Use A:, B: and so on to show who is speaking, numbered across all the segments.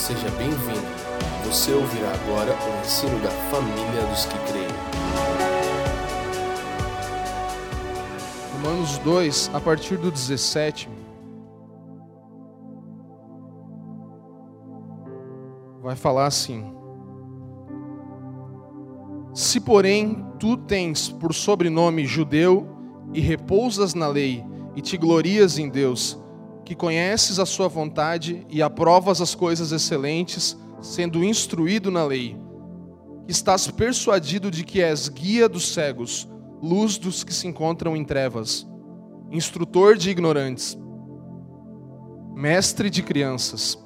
A: seja bem-vindo. Você ouvirá agora o ensino da família dos que creem.
B: Romanos 2, a partir do 17. Vai falar assim: Se, porém, tu tens por sobrenome judeu e repousas na lei e te glorias em Deus, que conheces a sua vontade e aprovas as coisas excelentes, sendo instruído na lei, estás persuadido de que és guia dos cegos, luz dos que se encontram em trevas, instrutor de ignorantes, mestre de crianças,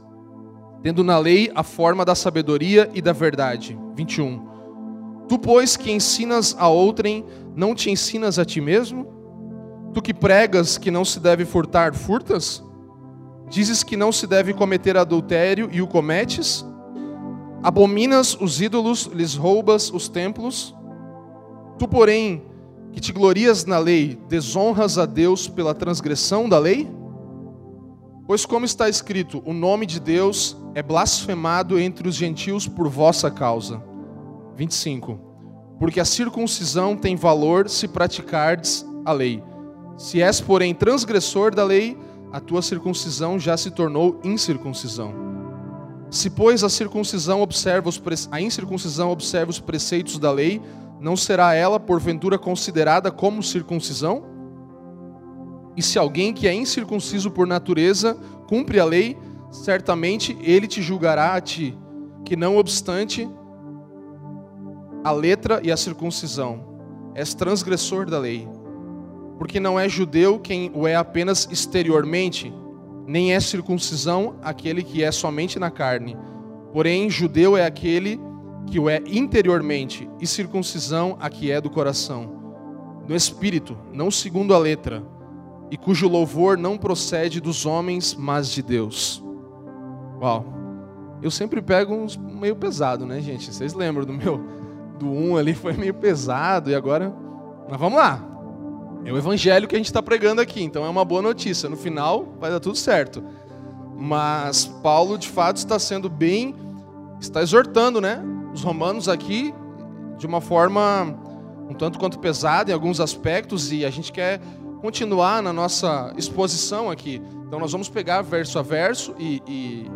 B: tendo na lei a forma da sabedoria e da verdade. 21. Tu, pois, que ensinas a outrem, não te ensinas a ti mesmo? Tu que pregas que não se deve furtar, furtas? Dizes que não se deve cometer adultério e o cometes? Abominas os ídolos, lhes roubas os templos? Tu, porém, que te glorias na lei, desonras a Deus pela transgressão da lei? Pois, como está escrito, o nome de Deus é blasfemado entre os gentios por vossa causa. 25. Porque a circuncisão tem valor se praticardes a lei. Se és, porém, transgressor da lei, a tua circuncisão já se tornou incircuncisão. Se, pois, a circuncisão observa os pre... a incircuncisão observa os preceitos da lei, não será ela, porventura, considerada como circuncisão? E se alguém que é incircunciso por natureza cumpre a lei, certamente ele te julgará a ti, que não obstante a letra e a circuncisão, és transgressor da lei porque não é judeu quem o é apenas exteriormente, nem é circuncisão aquele que é somente na carne. Porém, judeu é aquele que o é interiormente, e circuncisão a que é do coração, no espírito, não segundo a letra, e cujo louvor não procede dos homens, mas de Deus. Uau. Eu sempre pego uns meio pesado, né, gente? Vocês lembram do meu do um ali foi meio pesado e agora, mas vamos lá. É o evangelho que a gente está pregando aqui, então é uma boa notícia. No final vai dar tudo certo. Mas Paulo, de fato, está sendo bem, está exortando, né? Os romanos aqui de uma forma um tanto quanto pesada em alguns aspectos e a gente quer continuar na nossa exposição aqui. Então nós vamos pegar verso a verso e, e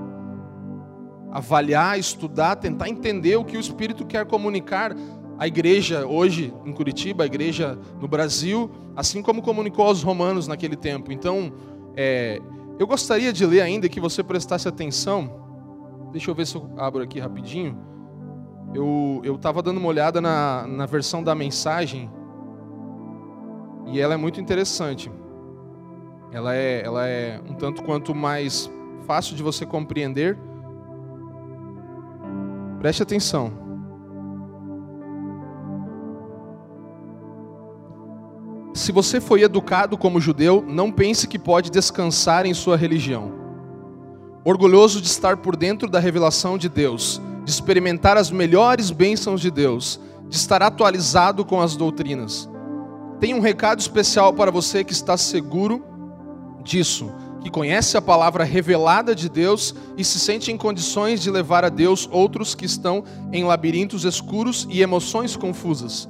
B: avaliar, estudar, tentar entender o que o Espírito quer comunicar a igreja hoje em Curitiba, a igreja no Brasil, assim como comunicou aos romanos naquele tempo. Então, é, eu gostaria de ler ainda que você prestasse atenção. Deixa eu ver se eu abro aqui rapidinho. Eu estava dando uma olhada na, na versão da mensagem e ela é muito interessante. Ela é, ela é um tanto quanto mais fácil de você compreender. Preste atenção. Se você foi educado como judeu, não pense que pode descansar em sua religião. Orgulhoso de estar por dentro da revelação de Deus, de experimentar as melhores bênçãos de Deus, de estar atualizado com as doutrinas. Tem um recado especial para você que está seguro disso, que conhece a palavra revelada de Deus e se sente em condições de levar a Deus outros que estão em labirintos escuros e emoções confusas.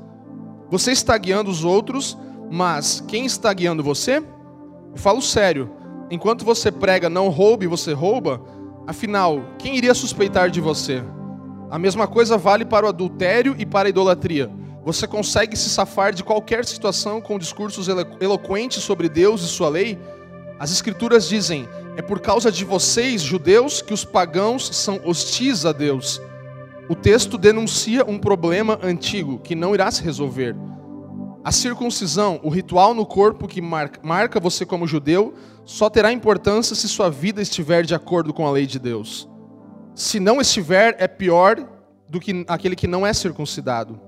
B: Você está guiando os outros mas quem está guiando você? Eu falo sério. Enquanto você prega não roube, você rouba. Afinal, quem iria suspeitar de você? A mesma coisa vale para o adultério e para a idolatria. Você consegue se safar de qualquer situação com discursos eloquentes sobre Deus e sua lei? As Escrituras dizem: é por causa de vocês, judeus, que os pagãos são hostis a Deus. O texto denuncia um problema antigo que não irá se resolver. A circuncisão, o ritual no corpo que marca você como judeu, só terá importância se sua vida estiver de acordo com a lei de Deus. Se não estiver, é pior do que aquele que não é circuncidado.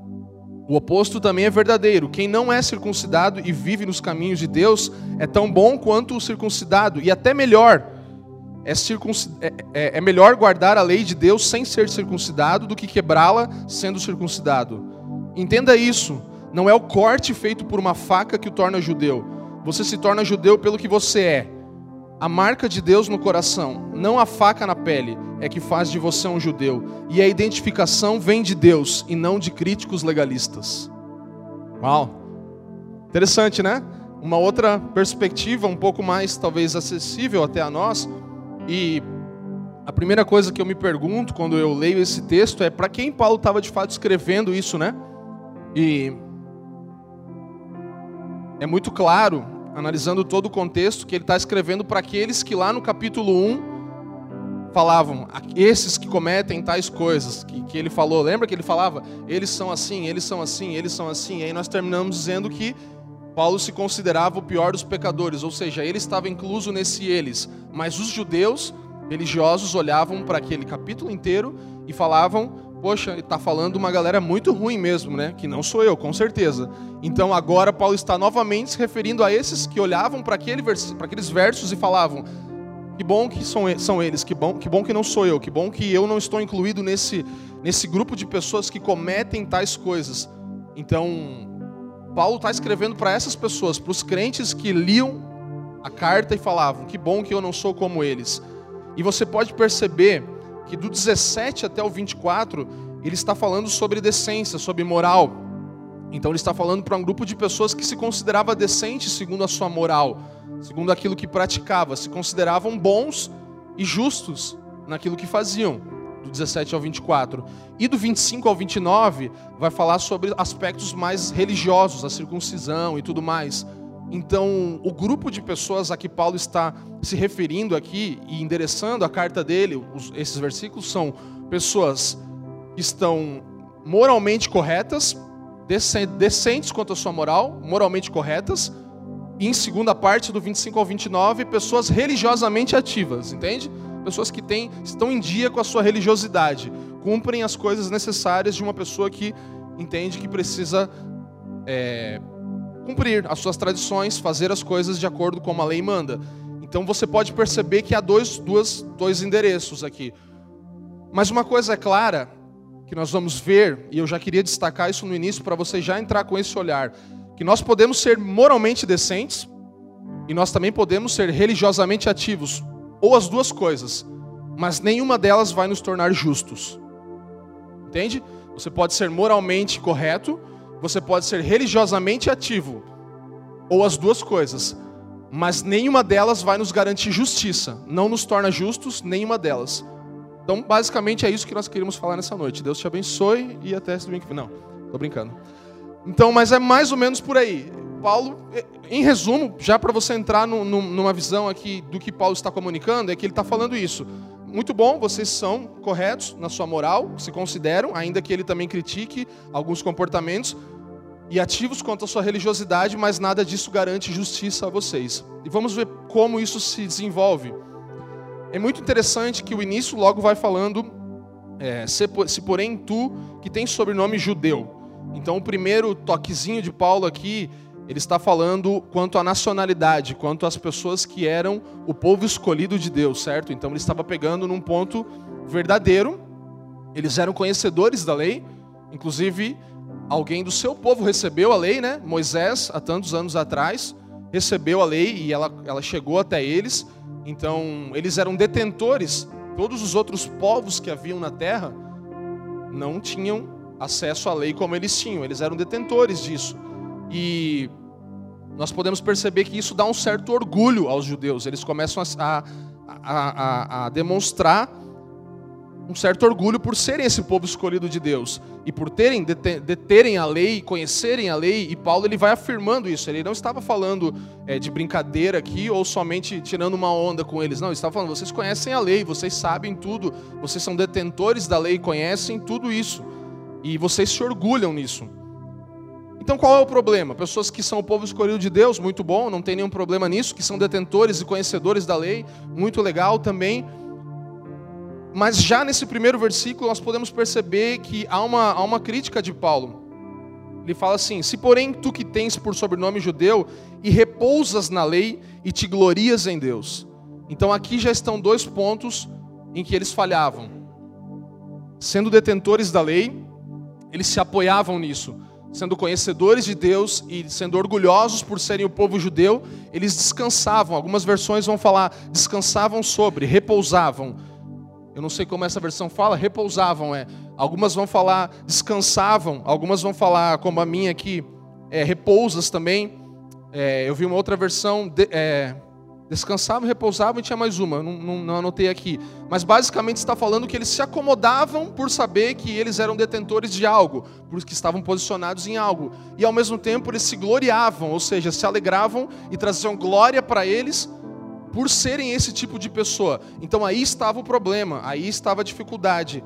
B: O oposto também é verdadeiro. Quem não é circuncidado e vive nos caminhos de Deus é tão bom quanto o circuncidado, e até melhor. É, é, é, é melhor guardar a lei de Deus sem ser circuncidado do que quebrá-la sendo circuncidado. Entenda isso. Não é o corte feito por uma faca que o torna judeu. Você se torna judeu pelo que você é. A marca de Deus no coração, não a faca na pele. é que faz de você um judeu, e a identificação vem de Deus e não de críticos legalistas. Uau! Interessante, né? Uma outra perspectiva, um pouco mais talvez acessível até a nós, e a primeira coisa que eu me pergunto quando eu leio esse texto é para quem Paulo estava de fato escrevendo isso, né? E é muito claro, analisando todo o contexto, que ele está escrevendo para aqueles que lá no capítulo 1 falavam, esses que cometem tais coisas, que, que ele falou, lembra que ele falava, eles são assim, eles são assim, eles são assim, e aí nós terminamos dizendo que Paulo se considerava o pior dos pecadores, ou seja, ele estava incluso nesse eles, mas os judeus religiosos olhavam para aquele capítulo inteiro e falavam, poxa, ele está falando uma galera muito ruim mesmo, né? Que não sou eu, com certeza. Então agora Paulo está novamente se referindo a esses que olhavam para aquele para aqueles versos e falavam, que bom que são, são eles, que bom, que bom que não sou eu, que bom que eu não estou incluído nesse, nesse grupo de pessoas que cometem tais coisas. Então, Paulo está escrevendo para essas pessoas, para os crentes que liam a carta e falavam: que bom que eu não sou como eles. E você pode perceber que do 17 até o 24, ele está falando sobre decência, sobre moral. Então, ele está falando para um grupo de pessoas que se considerava decente segundo a sua moral segundo aquilo que praticava, se consideravam bons e justos naquilo que faziam, do 17 ao 24. E do 25 ao 29 vai falar sobre aspectos mais religiosos, a circuncisão e tudo mais. Então, o grupo de pessoas a que Paulo está se referindo aqui e endereçando a carta dele, esses versículos são pessoas que estão moralmente corretas, decentes quanto à sua moral, moralmente corretas, e em segunda parte, do 25 ao 29, pessoas religiosamente ativas, entende? Pessoas que têm, estão em dia com a sua religiosidade, cumprem as coisas necessárias de uma pessoa que entende que precisa é, cumprir as suas tradições, fazer as coisas de acordo com a lei manda. Então você pode perceber que há dois, duas, dois endereços aqui. Mas uma coisa é clara, que nós vamos ver, e eu já queria destacar isso no início para você já entrar com esse olhar que nós podemos ser moralmente decentes e nós também podemos ser religiosamente ativos, ou as duas coisas, mas nenhuma delas vai nos tornar justos. Entende? Você pode ser moralmente correto, você pode ser religiosamente ativo, ou as duas coisas, mas nenhuma delas vai nos garantir justiça, não nos torna justos, nenhuma delas. Então, basicamente é isso que nós queríamos falar nessa noite. Deus te abençoe e até esse domingo. Não, tô brincando. Então, mas é mais ou menos por aí. Paulo, em resumo, já para você entrar no, no, numa visão aqui do que Paulo está comunicando, é que ele está falando isso. Muito bom, vocês são corretos na sua moral, se consideram, ainda que ele também critique alguns comportamentos, e ativos quanto à sua religiosidade, mas nada disso garante justiça a vocês. E vamos ver como isso se desenvolve. É muito interessante que o início logo vai falando, é, se, se porém tu, que tens sobrenome judeu, então, o primeiro toquezinho de Paulo aqui, ele está falando quanto à nacionalidade, quanto às pessoas que eram o povo escolhido de Deus, certo? Então, ele estava pegando num ponto verdadeiro. Eles eram conhecedores da lei, inclusive alguém do seu povo recebeu a lei, né? Moisés, há tantos anos atrás, recebeu a lei e ela, ela chegou até eles. Então, eles eram detentores. Todos os outros povos que haviam na terra não tinham acesso à lei como eles tinham, eles eram detentores disso. E nós podemos perceber que isso dá um certo orgulho aos judeus, eles começam a, a, a, a demonstrar um certo orgulho por serem esse povo escolhido de Deus e por terem deterem a lei, conhecerem a lei. E Paulo ele vai afirmando isso. Ele não estava falando é, de brincadeira aqui ou somente tirando uma onda com eles. Não, ele estava falando: vocês conhecem a lei, vocês sabem tudo, vocês são detentores da lei, conhecem tudo isso. E vocês se orgulham nisso. Então qual é o problema? Pessoas que são o povo escolhido de Deus, muito bom, não tem nenhum problema nisso, que são detentores e conhecedores da lei, muito legal também. Mas já nesse primeiro versículo nós podemos perceber que há uma, há uma crítica de Paulo. Ele fala assim: Se porém tu que tens por sobrenome judeu e repousas na lei e te glorias em Deus. Então aqui já estão dois pontos em que eles falhavam. Sendo detentores da lei, eles se apoiavam nisso. Sendo conhecedores de Deus e sendo orgulhosos por serem o povo judeu, eles descansavam. Algumas versões vão falar descansavam sobre, repousavam. Eu não sei como essa versão fala, repousavam, é. Algumas vão falar descansavam, algumas vão falar, como a minha aqui, é, repousas também. É, eu vi uma outra versão, de, é, descansavam, repousavam e tinha mais uma, não, não, não anotei aqui. Mas basicamente está falando que eles se acomodavam por saber que eles eram detentores de algo, porque estavam posicionados em algo. E ao mesmo tempo eles se gloriavam, ou seja, se alegravam e traziam glória para eles por serem esse tipo de pessoa. Então aí estava o problema, aí estava a dificuldade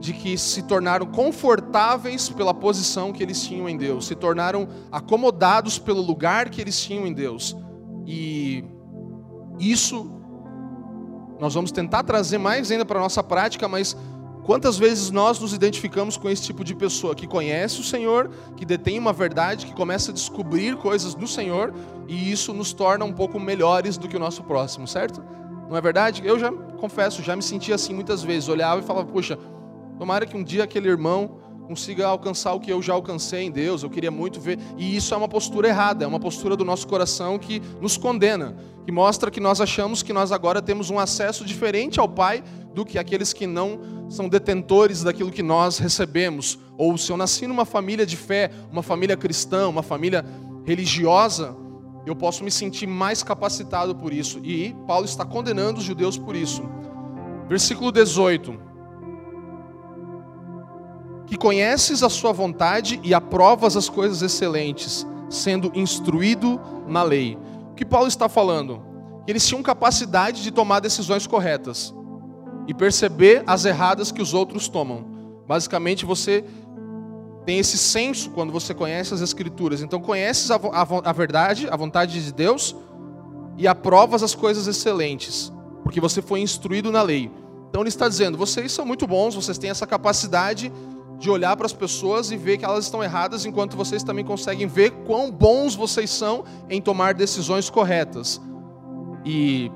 B: de que se tornaram confortáveis pela posição que eles tinham em Deus, se tornaram acomodados pelo lugar que eles tinham em Deus. E isso nós vamos tentar trazer mais ainda para a nossa prática, mas quantas vezes nós nos identificamos com esse tipo de pessoa que conhece o Senhor, que detém uma verdade, que começa a descobrir coisas do Senhor, e isso nos torna um pouco melhores do que o nosso próximo, certo? Não é verdade? Eu já confesso, já me sentia assim muitas vezes, olhava e falava, puxa, tomara que um dia aquele irmão consiga alcançar o que eu já alcancei em Deus, eu queria muito ver. E isso é uma postura errada, é uma postura do nosso coração que nos condena, que mostra que nós achamos que nós agora temos um acesso diferente ao Pai do que aqueles que não são detentores daquilo que nós recebemos. Ou se eu nasci numa família de fé, uma família cristã, uma família religiosa, eu posso me sentir mais capacitado por isso. E Paulo está condenando os judeus por isso. Versículo 18 que conheces a sua vontade e aprovas as coisas excelentes, sendo instruído na lei. O que Paulo está falando? Que eles tinham capacidade de tomar decisões corretas e perceber as erradas que os outros tomam. Basicamente, você tem esse senso quando você conhece as Escrituras. Então, conheces a, a, a verdade, a vontade de Deus e aprovas as coisas excelentes, porque você foi instruído na lei. Então, ele está dizendo: vocês são muito bons, vocês têm essa capacidade de olhar para as pessoas e ver que elas estão erradas, enquanto vocês também conseguem ver quão bons vocês são em tomar decisões corretas. E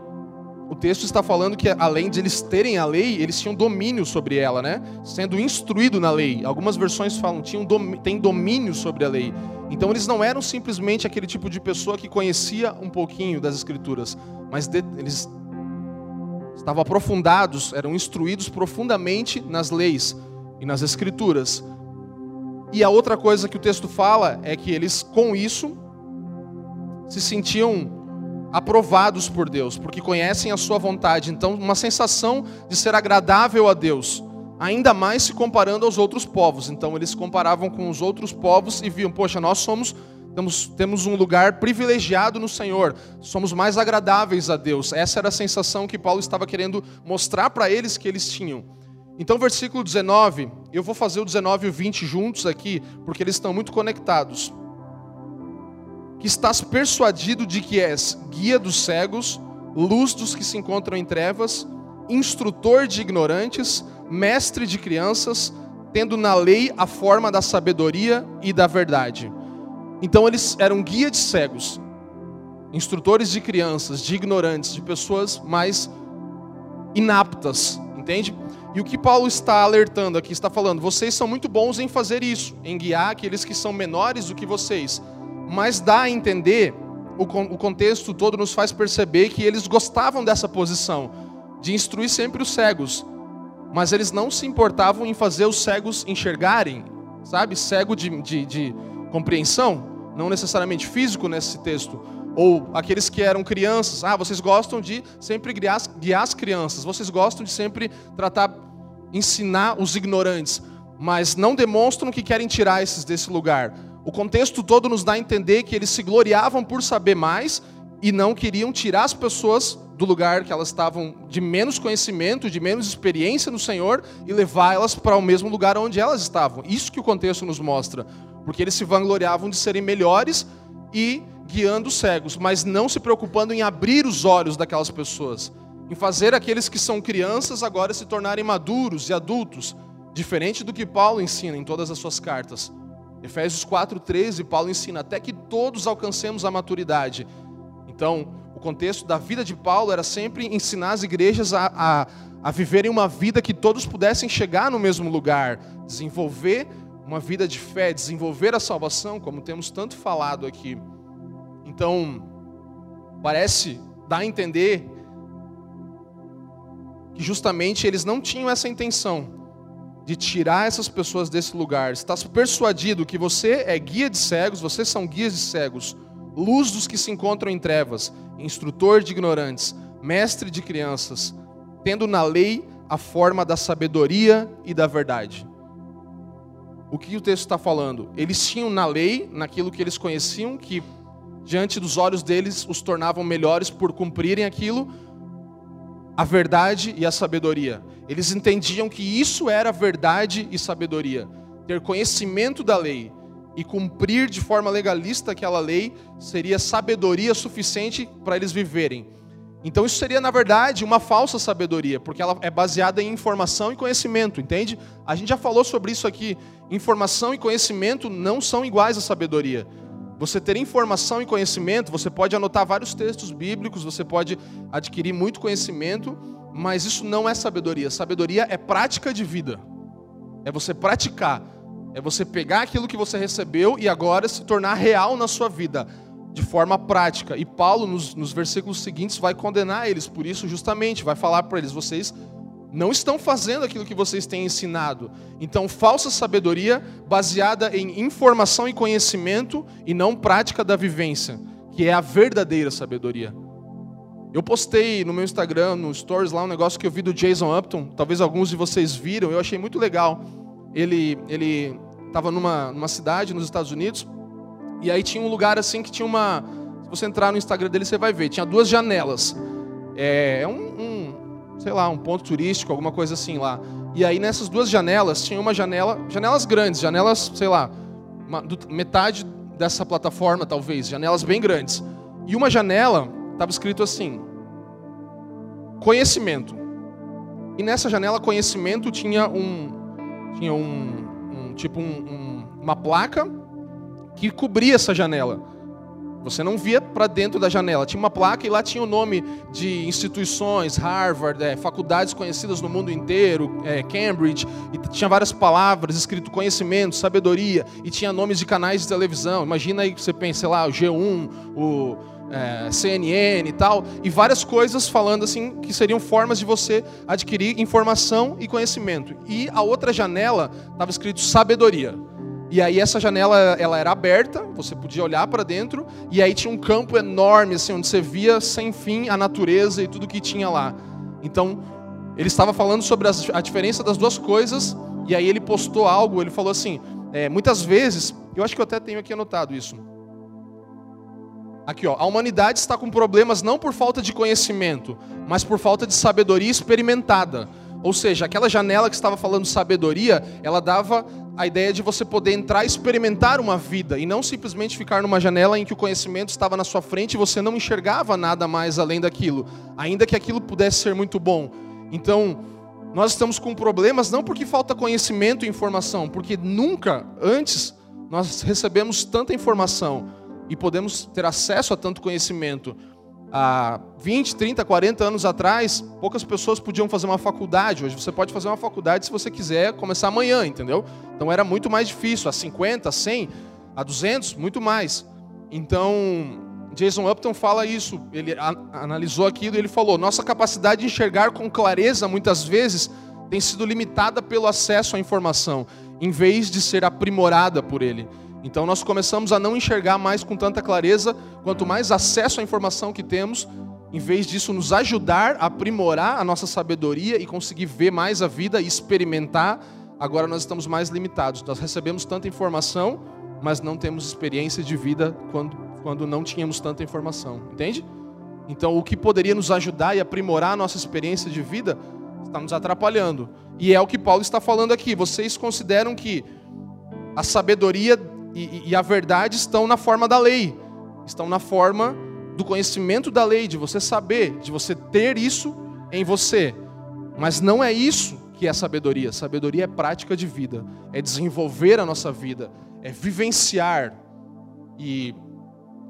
B: o texto está falando que além de eles terem a lei, eles tinham domínio sobre ela, né? Sendo instruído na lei. Algumas versões falam tinham tem domínio sobre a lei. Então eles não eram simplesmente aquele tipo de pessoa que conhecia um pouquinho das escrituras, mas de, eles estavam aprofundados, eram instruídos profundamente nas leis e nas Escrituras. E a outra coisa que o texto fala é que eles, com isso, se sentiam aprovados por Deus, porque conhecem a sua vontade. Então, uma sensação de ser agradável a Deus, ainda mais se comparando aos outros povos. Então, eles comparavam com os outros povos e viam: poxa, nós somos. Temos, temos um lugar privilegiado no Senhor, somos mais agradáveis a Deus. Essa era a sensação que Paulo estava querendo mostrar para eles que eles tinham. Então, versículo 19, eu vou fazer o 19 e o 20 juntos aqui, porque eles estão muito conectados. Que estás persuadido de que és guia dos cegos, luz dos que se encontram em trevas, instrutor de ignorantes, mestre de crianças, tendo na lei a forma da sabedoria e da verdade. Então, eles eram guia de cegos, instrutores de crianças, de ignorantes, de pessoas mais inaptas, entende? E o que Paulo está alertando aqui, está falando, vocês são muito bons em fazer isso, em guiar aqueles que são menores do que vocês. Mas dá a entender, o, contexto todo nos faz perceber que eles gostavam dessa posição, de instruir sempre os cegos. Mas eles não se importavam em fazer os cegos enxergarem, sabe? Cego de, de, de compreensão, não necessariamente físico nesse texto ou aqueles que eram crianças, ah, vocês gostam de sempre guiar, guiar as crianças, vocês gostam de sempre tratar, ensinar os ignorantes, mas não demonstram que querem tirar esses desse lugar. O contexto todo nos dá a entender que eles se gloriavam por saber mais e não queriam tirar as pessoas do lugar que elas estavam de menos conhecimento, de menos experiência no Senhor e levar elas para o mesmo lugar onde elas estavam. Isso que o contexto nos mostra, porque eles se vangloriavam de serem melhores e guiando os cegos, mas não se preocupando em abrir os olhos daquelas pessoas, em fazer aqueles que são crianças agora se tornarem maduros e adultos, diferente do que Paulo ensina em todas as suas cartas. Efésios 4:13, Paulo ensina até que todos alcancemos a maturidade. Então, o contexto da vida de Paulo era sempre ensinar as igrejas a, a, a viverem uma vida que todos pudessem chegar no mesmo lugar, desenvolver uma vida de fé, desenvolver a salvação, como temos tanto falado aqui. Então, parece dar a entender que justamente eles não tinham essa intenção de tirar essas pessoas desse lugar. Está persuadido que você é guia de cegos, vocês são guias de cegos, luz dos que se encontram em trevas, instrutor de ignorantes, mestre de crianças, tendo na lei a forma da sabedoria e da verdade. O que o texto está falando? Eles tinham na lei, naquilo que eles conheciam, que diante dos olhos deles os tornavam melhores por cumprirem aquilo, a verdade e a sabedoria. Eles entendiam que isso era verdade e sabedoria. Ter conhecimento da lei e cumprir de forma legalista aquela lei seria sabedoria suficiente para eles viverem. Então isso seria, na verdade, uma falsa sabedoria, porque ela é baseada em informação e conhecimento, entende? A gente já falou sobre isso aqui. Informação e conhecimento não são iguais à sabedoria. Você ter informação e conhecimento, você pode anotar vários textos bíblicos, você pode adquirir muito conhecimento, mas isso não é sabedoria. Sabedoria é prática de vida. É você praticar. É você pegar aquilo que você recebeu e agora se tornar real na sua vida, de forma prática. E Paulo, nos, nos versículos seguintes, vai condenar eles por isso, justamente. Vai falar para eles: vocês não estão fazendo aquilo que vocês têm ensinado. Então, falsa sabedoria baseada em informação e conhecimento e não prática da vivência, que é a verdadeira sabedoria. Eu postei no meu Instagram, no Stories lá, um negócio que eu vi do Jason Upton, talvez alguns de vocês viram, eu achei muito legal. Ele ele estava numa, numa cidade nos Estados Unidos, e aí tinha um lugar assim que tinha uma. Se você entrar no Instagram dele, você vai ver, tinha duas janelas. É, é um, um sei lá, um ponto turístico, alguma coisa assim lá. E aí nessas duas janelas tinha uma janela, janelas grandes, janelas, sei lá, uma, metade dessa plataforma talvez, janelas bem grandes. E uma janela estava escrito assim: conhecimento. E nessa janela conhecimento tinha um tinha um, um tipo um, um, uma placa que cobria essa janela. Você não via para dentro da janela. Tinha uma placa e lá tinha o nome de instituições, Harvard, é, faculdades conhecidas no mundo inteiro, é, Cambridge, e tinha várias palavras escrito conhecimento, sabedoria, e tinha nomes de canais de televisão. Imagina aí que você pensa, sei lá, o G1, o é, CNN e tal, e várias coisas falando assim que seriam formas de você adquirir informação e conhecimento. E a outra janela estava escrito sabedoria. E aí essa janela ela era aberta, você podia olhar para dentro, e aí tinha um campo enorme assim onde você via sem fim a natureza e tudo que tinha lá. Então, ele estava falando sobre a diferença das duas coisas, e aí ele postou algo, ele falou assim, é, muitas vezes, eu acho que eu até tenho aqui anotado isso. Aqui, ó, a humanidade está com problemas não por falta de conhecimento, mas por falta de sabedoria experimentada. Ou seja, aquela janela que estava falando sabedoria, ela dava a ideia de você poder entrar e experimentar uma vida e não simplesmente ficar numa janela em que o conhecimento estava na sua frente e você não enxergava nada mais além daquilo, ainda que aquilo pudesse ser muito bom. Então, nós estamos com problemas não porque falta conhecimento e informação, porque nunca antes nós recebemos tanta informação e podemos ter acesso a tanto conhecimento há 20, 30, 40 anos atrás, poucas pessoas podiam fazer uma faculdade. Hoje você pode fazer uma faculdade se você quiser começar amanhã, entendeu? Então era muito mais difícil, a 50, a 100, a 200, muito mais. Então, Jason Upton fala isso, ele analisou aquilo e ele falou: "Nossa capacidade de enxergar com clareza muitas vezes tem sido limitada pelo acesso à informação, em vez de ser aprimorada por ele." Então nós começamos a não enxergar mais com tanta clareza, quanto mais acesso à informação que temos, em vez disso nos ajudar a aprimorar a nossa sabedoria e conseguir ver mais a vida e experimentar, agora nós estamos mais limitados. Nós recebemos tanta informação, mas não temos experiência de vida quando, quando não tínhamos tanta informação. Entende? Então o que poderia nos ajudar e aprimorar a nossa experiência de vida está nos atrapalhando. E é o que Paulo está falando aqui. Vocês consideram que a sabedoria e, e a verdade estão na forma da lei, estão na forma do conhecimento da lei, de você saber, de você ter isso em você. Mas não é isso que é sabedoria. Sabedoria é prática de vida, é desenvolver a nossa vida, é vivenciar. E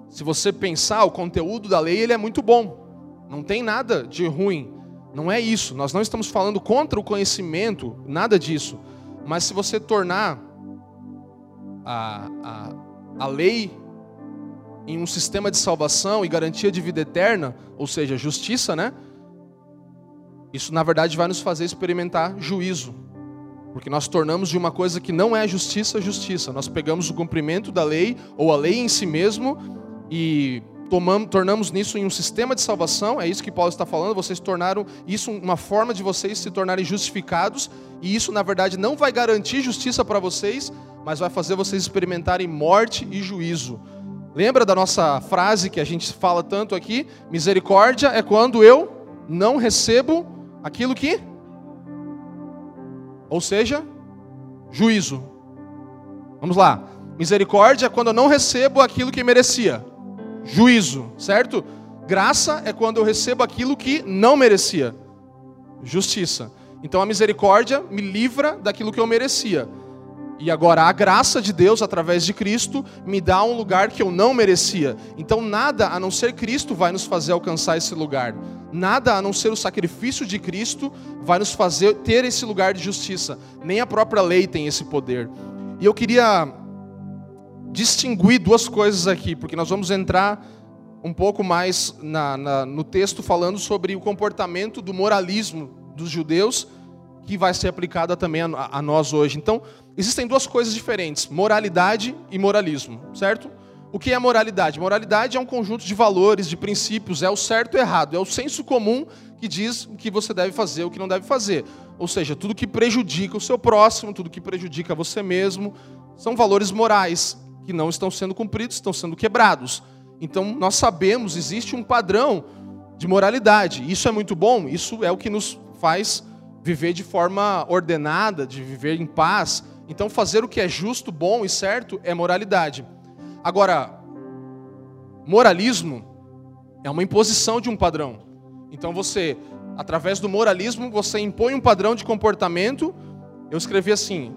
B: se você pensar, o conteúdo da lei ele é muito bom. Não tem nada de ruim. Não é isso. Nós não estamos falando contra o conhecimento, nada disso. Mas se você tornar a, a, a lei em um sistema de salvação e garantia de vida eterna, ou seja, justiça, né? Isso, na verdade, vai nos fazer experimentar juízo. Porque nós tornamos de uma coisa que não é justiça, justiça. Nós pegamos o cumprimento da lei, ou a lei em si mesmo, e tomamos, tornamos nisso em um sistema de salvação. É isso que Paulo está falando. Vocês tornaram isso uma forma de vocês se tornarem justificados. E isso, na verdade, não vai garantir justiça para vocês, mas vai fazer vocês experimentarem morte e juízo. Lembra da nossa frase que a gente fala tanto aqui? Misericórdia é quando eu não recebo aquilo que. Ou seja, juízo. Vamos lá. Misericórdia é quando eu não recebo aquilo que merecia. Juízo, certo? Graça é quando eu recebo aquilo que não merecia. Justiça. Então a misericórdia me livra daquilo que eu merecia. E agora a graça de Deus através de Cristo me dá um lugar que eu não merecia. Então nada a não ser Cristo vai nos fazer alcançar esse lugar. Nada a não ser o sacrifício de Cristo vai nos fazer ter esse lugar de justiça. Nem a própria lei tem esse poder. E eu queria distinguir duas coisas aqui, porque nós vamos entrar um pouco mais na, na, no texto falando sobre o comportamento do moralismo dos judeus que vai ser aplicada também a, a nós hoje. Então, existem duas coisas diferentes: moralidade e moralismo, certo? O que é moralidade? Moralidade é um conjunto de valores, de princípios, é o certo e errado, é o senso comum que diz o que você deve fazer, o que não deve fazer. Ou seja, tudo que prejudica o seu próximo, tudo que prejudica você mesmo, são valores morais que não estão sendo cumpridos, estão sendo quebrados. Então, nós sabemos, existe um padrão de moralidade. Isso é muito bom, isso é o que nos faz viver de forma ordenada, de viver em paz. Então, fazer o que é justo, bom e certo é moralidade. Agora, moralismo é uma imposição de um padrão. Então, você, através do moralismo, você impõe um padrão de comportamento. Eu escrevi assim: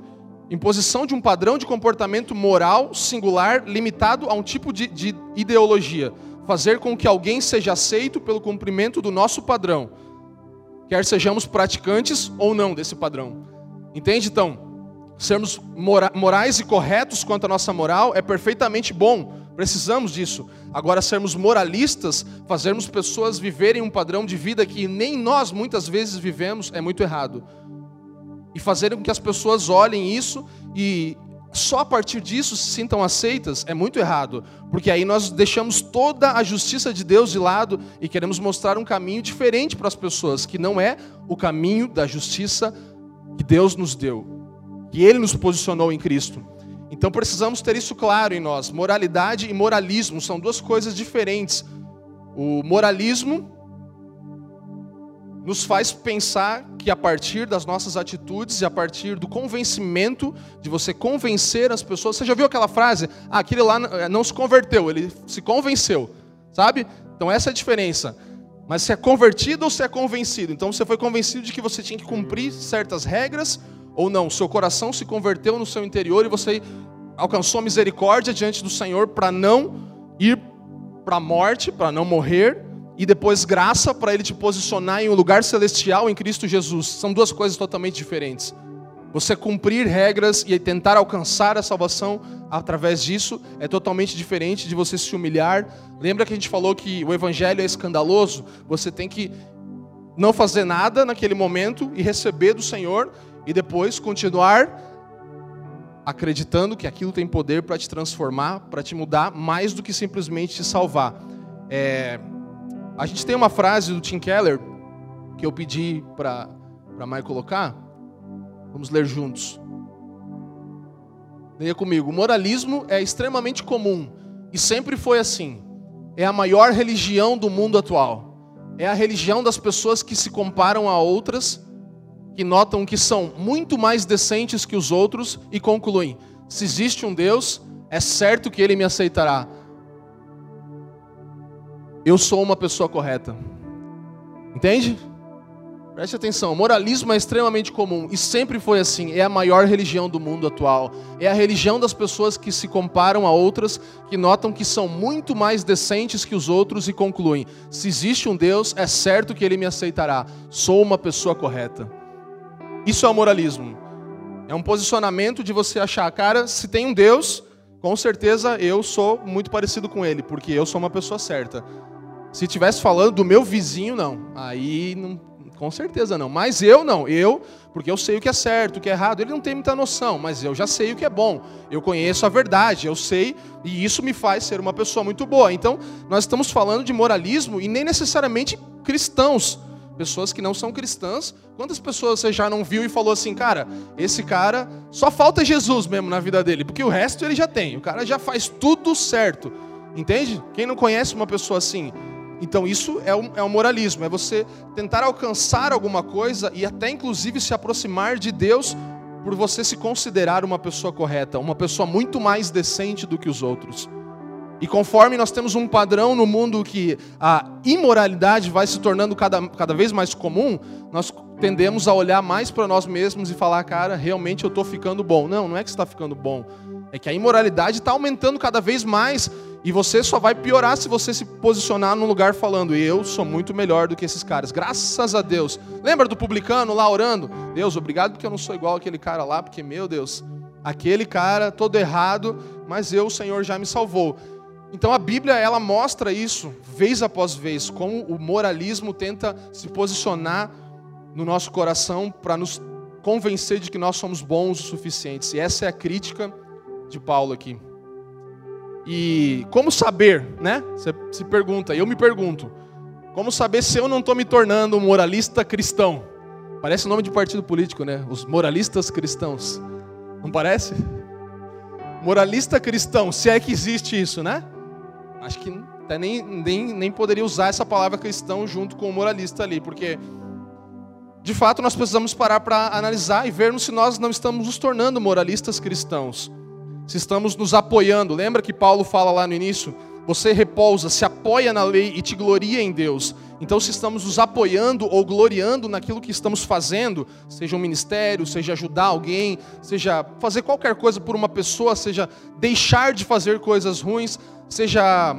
B: imposição de um padrão de comportamento moral singular, limitado a um tipo de, de ideologia. Fazer com que alguém seja aceito pelo cumprimento do nosso padrão quer sejamos praticantes ou não desse padrão. Entende então? Sermos mora morais e corretos quanto à nossa moral é perfeitamente bom, precisamos disso. Agora, sermos moralistas, fazermos pessoas viverem um padrão de vida que nem nós muitas vezes vivemos, é muito errado. E fazer com que as pessoas olhem isso e só a partir disso se sintam aceitas é muito errado, porque aí nós deixamos toda a justiça de Deus de lado e queremos mostrar um caminho diferente para as pessoas, que não é o caminho da justiça que Deus nos deu, que Ele nos posicionou em Cristo. Então precisamos ter isso claro em nós. Moralidade e moralismo são duas coisas diferentes. O moralismo nos faz pensar que a partir das nossas atitudes e a partir do convencimento, de você convencer as pessoas. Você já viu aquela frase? Ah, aquele lá não se converteu, ele se convenceu. Sabe? Então essa é a diferença. Mas se é convertido ou se é convencido? Então você foi convencido de que você tinha que cumprir certas regras ou não? Seu coração se converteu no seu interior e você alcançou misericórdia diante do Senhor para não ir para a morte, para não morrer, e depois graça para ele te posicionar em um lugar celestial em Cristo Jesus. São duas coisas totalmente diferentes. Você cumprir regras e tentar alcançar a salvação através disso é totalmente diferente de você se humilhar. Lembra que a gente falou que o evangelho é escandaloso? Você tem que não fazer nada naquele momento e receber do Senhor e depois continuar acreditando que aquilo tem poder para te transformar, para te mudar mais do que simplesmente te salvar. É, a gente tem uma frase do Tim Keller que eu pedi para a Mai colocar. Vamos ler juntos. Leia comigo. O moralismo é extremamente comum e sempre foi assim. É a maior religião do mundo atual. É a religião das pessoas que se comparam a outras, que notam que são muito mais decentes que os outros e concluem: se existe um Deus, é certo que ele me aceitará eu sou uma pessoa correta. Entende? Preste atenção, moralismo é extremamente comum e sempre foi assim. É a maior religião do mundo atual. É a religião das pessoas que se comparam a outras, que notam que são muito mais decentes que os outros e concluem: se existe um Deus, é certo que ele me aceitará. Sou uma pessoa correta. Isso é o moralismo. É um posicionamento de você achar, cara, se tem um Deus, com certeza eu sou muito parecido com ele, porque eu sou uma pessoa certa. Se estivesse falando do meu vizinho, não. Aí não com certeza não. Mas eu não, eu, porque eu sei o que é certo, o que é errado. Ele não tem muita noção, mas eu já sei o que é bom. Eu conheço a verdade, eu sei, e isso me faz ser uma pessoa muito boa. Então, nós estamos falando de moralismo e nem necessariamente cristãos pessoas que não são cristãs. Quantas pessoas você já não viu e falou assim, cara, esse cara só falta Jesus mesmo na vida dele, porque o resto ele já tem. O cara já faz tudo certo. Entende? Quem não conhece uma pessoa assim? Então isso é um, é um moralismo, é você tentar alcançar alguma coisa e até inclusive se aproximar de Deus por você se considerar uma pessoa correta, uma pessoa muito mais decente do que os outros. E conforme nós temos um padrão no mundo que a imoralidade vai se tornando cada, cada vez mais comum, nós tendemos a olhar mais para nós mesmos e falar, cara, realmente eu estou ficando bom. Não, não é que está ficando bom. É que a imoralidade está aumentando cada vez mais e você só vai piorar se você se posicionar num lugar falando, eu sou muito melhor do que esses caras. Graças a Deus. Lembra do publicano lá orando? Deus, obrigado porque eu não sou igual aquele cara lá, porque, meu Deus, aquele cara todo errado, mas eu, o Senhor, já me salvou. Então a Bíblia ela mostra isso vez após vez, como o moralismo tenta se posicionar no nosso coração para nos convencer de que nós somos bons o suficientes. E essa é a crítica de Paulo aqui. E como saber, né? Você se pergunta, eu me pergunto, como saber se eu não estou me tornando um moralista cristão? Parece nome de partido político, né? Os moralistas cristãos. Não parece? Moralista cristão, se é que existe isso, né? Acho que até nem, nem, nem poderia usar essa palavra cristão junto com o moralista ali, porque de fato nós precisamos parar para analisar e vermos se nós não estamos nos tornando moralistas cristãos. Se estamos nos apoiando. Lembra que Paulo fala lá no início? Você repousa, se apoia na lei e te gloria em Deus. Então, se estamos nos apoiando ou gloriando naquilo que estamos fazendo, seja um ministério, seja ajudar alguém, seja fazer qualquer coisa por uma pessoa, seja deixar de fazer coisas ruins, seja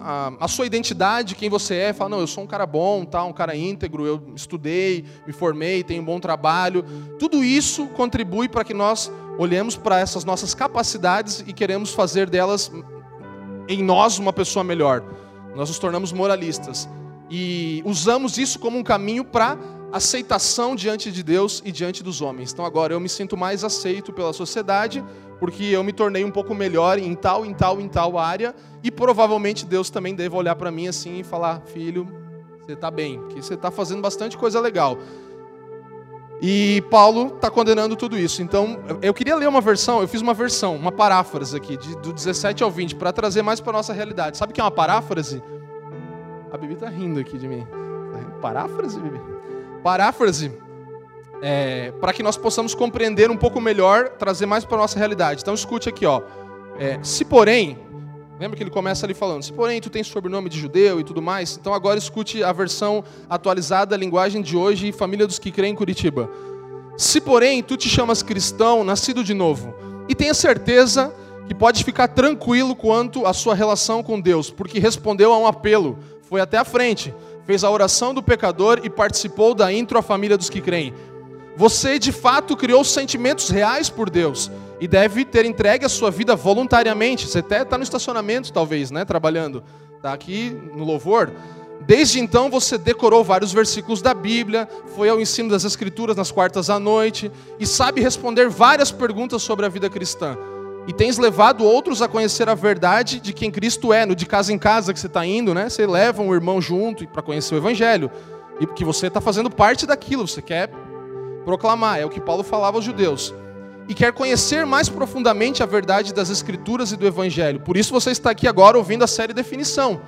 B: a, a, sua identidade, quem você é, fala, não, eu sou um cara bom, tá, um cara íntegro, eu estudei, me formei, tenho um bom trabalho. Tudo isso contribui para que nós olhemos para essas nossas capacidades e queremos fazer delas em nós uma pessoa melhor. Nós nos tornamos moralistas e usamos isso como um caminho para aceitação diante de Deus e diante dos homens. Então agora eu me sinto mais aceito pela sociedade porque eu me tornei um pouco melhor em tal, em tal, em tal área, e provavelmente Deus também deve olhar para mim assim e falar: filho, você está bem, porque você está fazendo bastante coisa legal. E Paulo está condenando tudo isso. Então, eu queria ler uma versão, eu fiz uma versão, uma paráfrase aqui, de, do 17 ao 20, para trazer mais para nossa realidade. Sabe o que é uma paráfrase? A Bibi está rindo aqui de mim. Paráfrase, Bibi? Paráfrase é, para que nós possamos compreender um pouco melhor, trazer mais para a nossa realidade. Então escute aqui, ó. É, se porém, lembra que ele começa ali falando, se porém tu tens sobrenome de judeu e tudo mais, então agora escute a versão atualizada, a linguagem de hoje, família dos que creem em Curitiba. Se porém tu te chamas cristão, nascido de novo, e tenha certeza que pode ficar tranquilo quanto à sua relação com Deus, porque respondeu a um apelo, foi até a frente, fez a oração do pecador e participou da intro à família dos que creem. Você de fato criou sentimentos reais por Deus e deve ter entregue a sua vida voluntariamente. Você até está no estacionamento, talvez, né, trabalhando. Está aqui no louvor. Desde então você decorou vários versículos da Bíblia, foi ao ensino das Escrituras nas quartas à noite e sabe responder várias perguntas sobre a vida cristã. E tens levado outros a conhecer a verdade de quem Cristo é, no de casa em casa que você está indo, né? Você leva um irmão junto para conhecer o Evangelho. E que você está fazendo parte daquilo, você quer proclamar, é o que Paulo falava aos judeus. E quer conhecer mais profundamente a verdade das Escrituras e do Evangelho. Por isso você está aqui agora ouvindo a série Definição.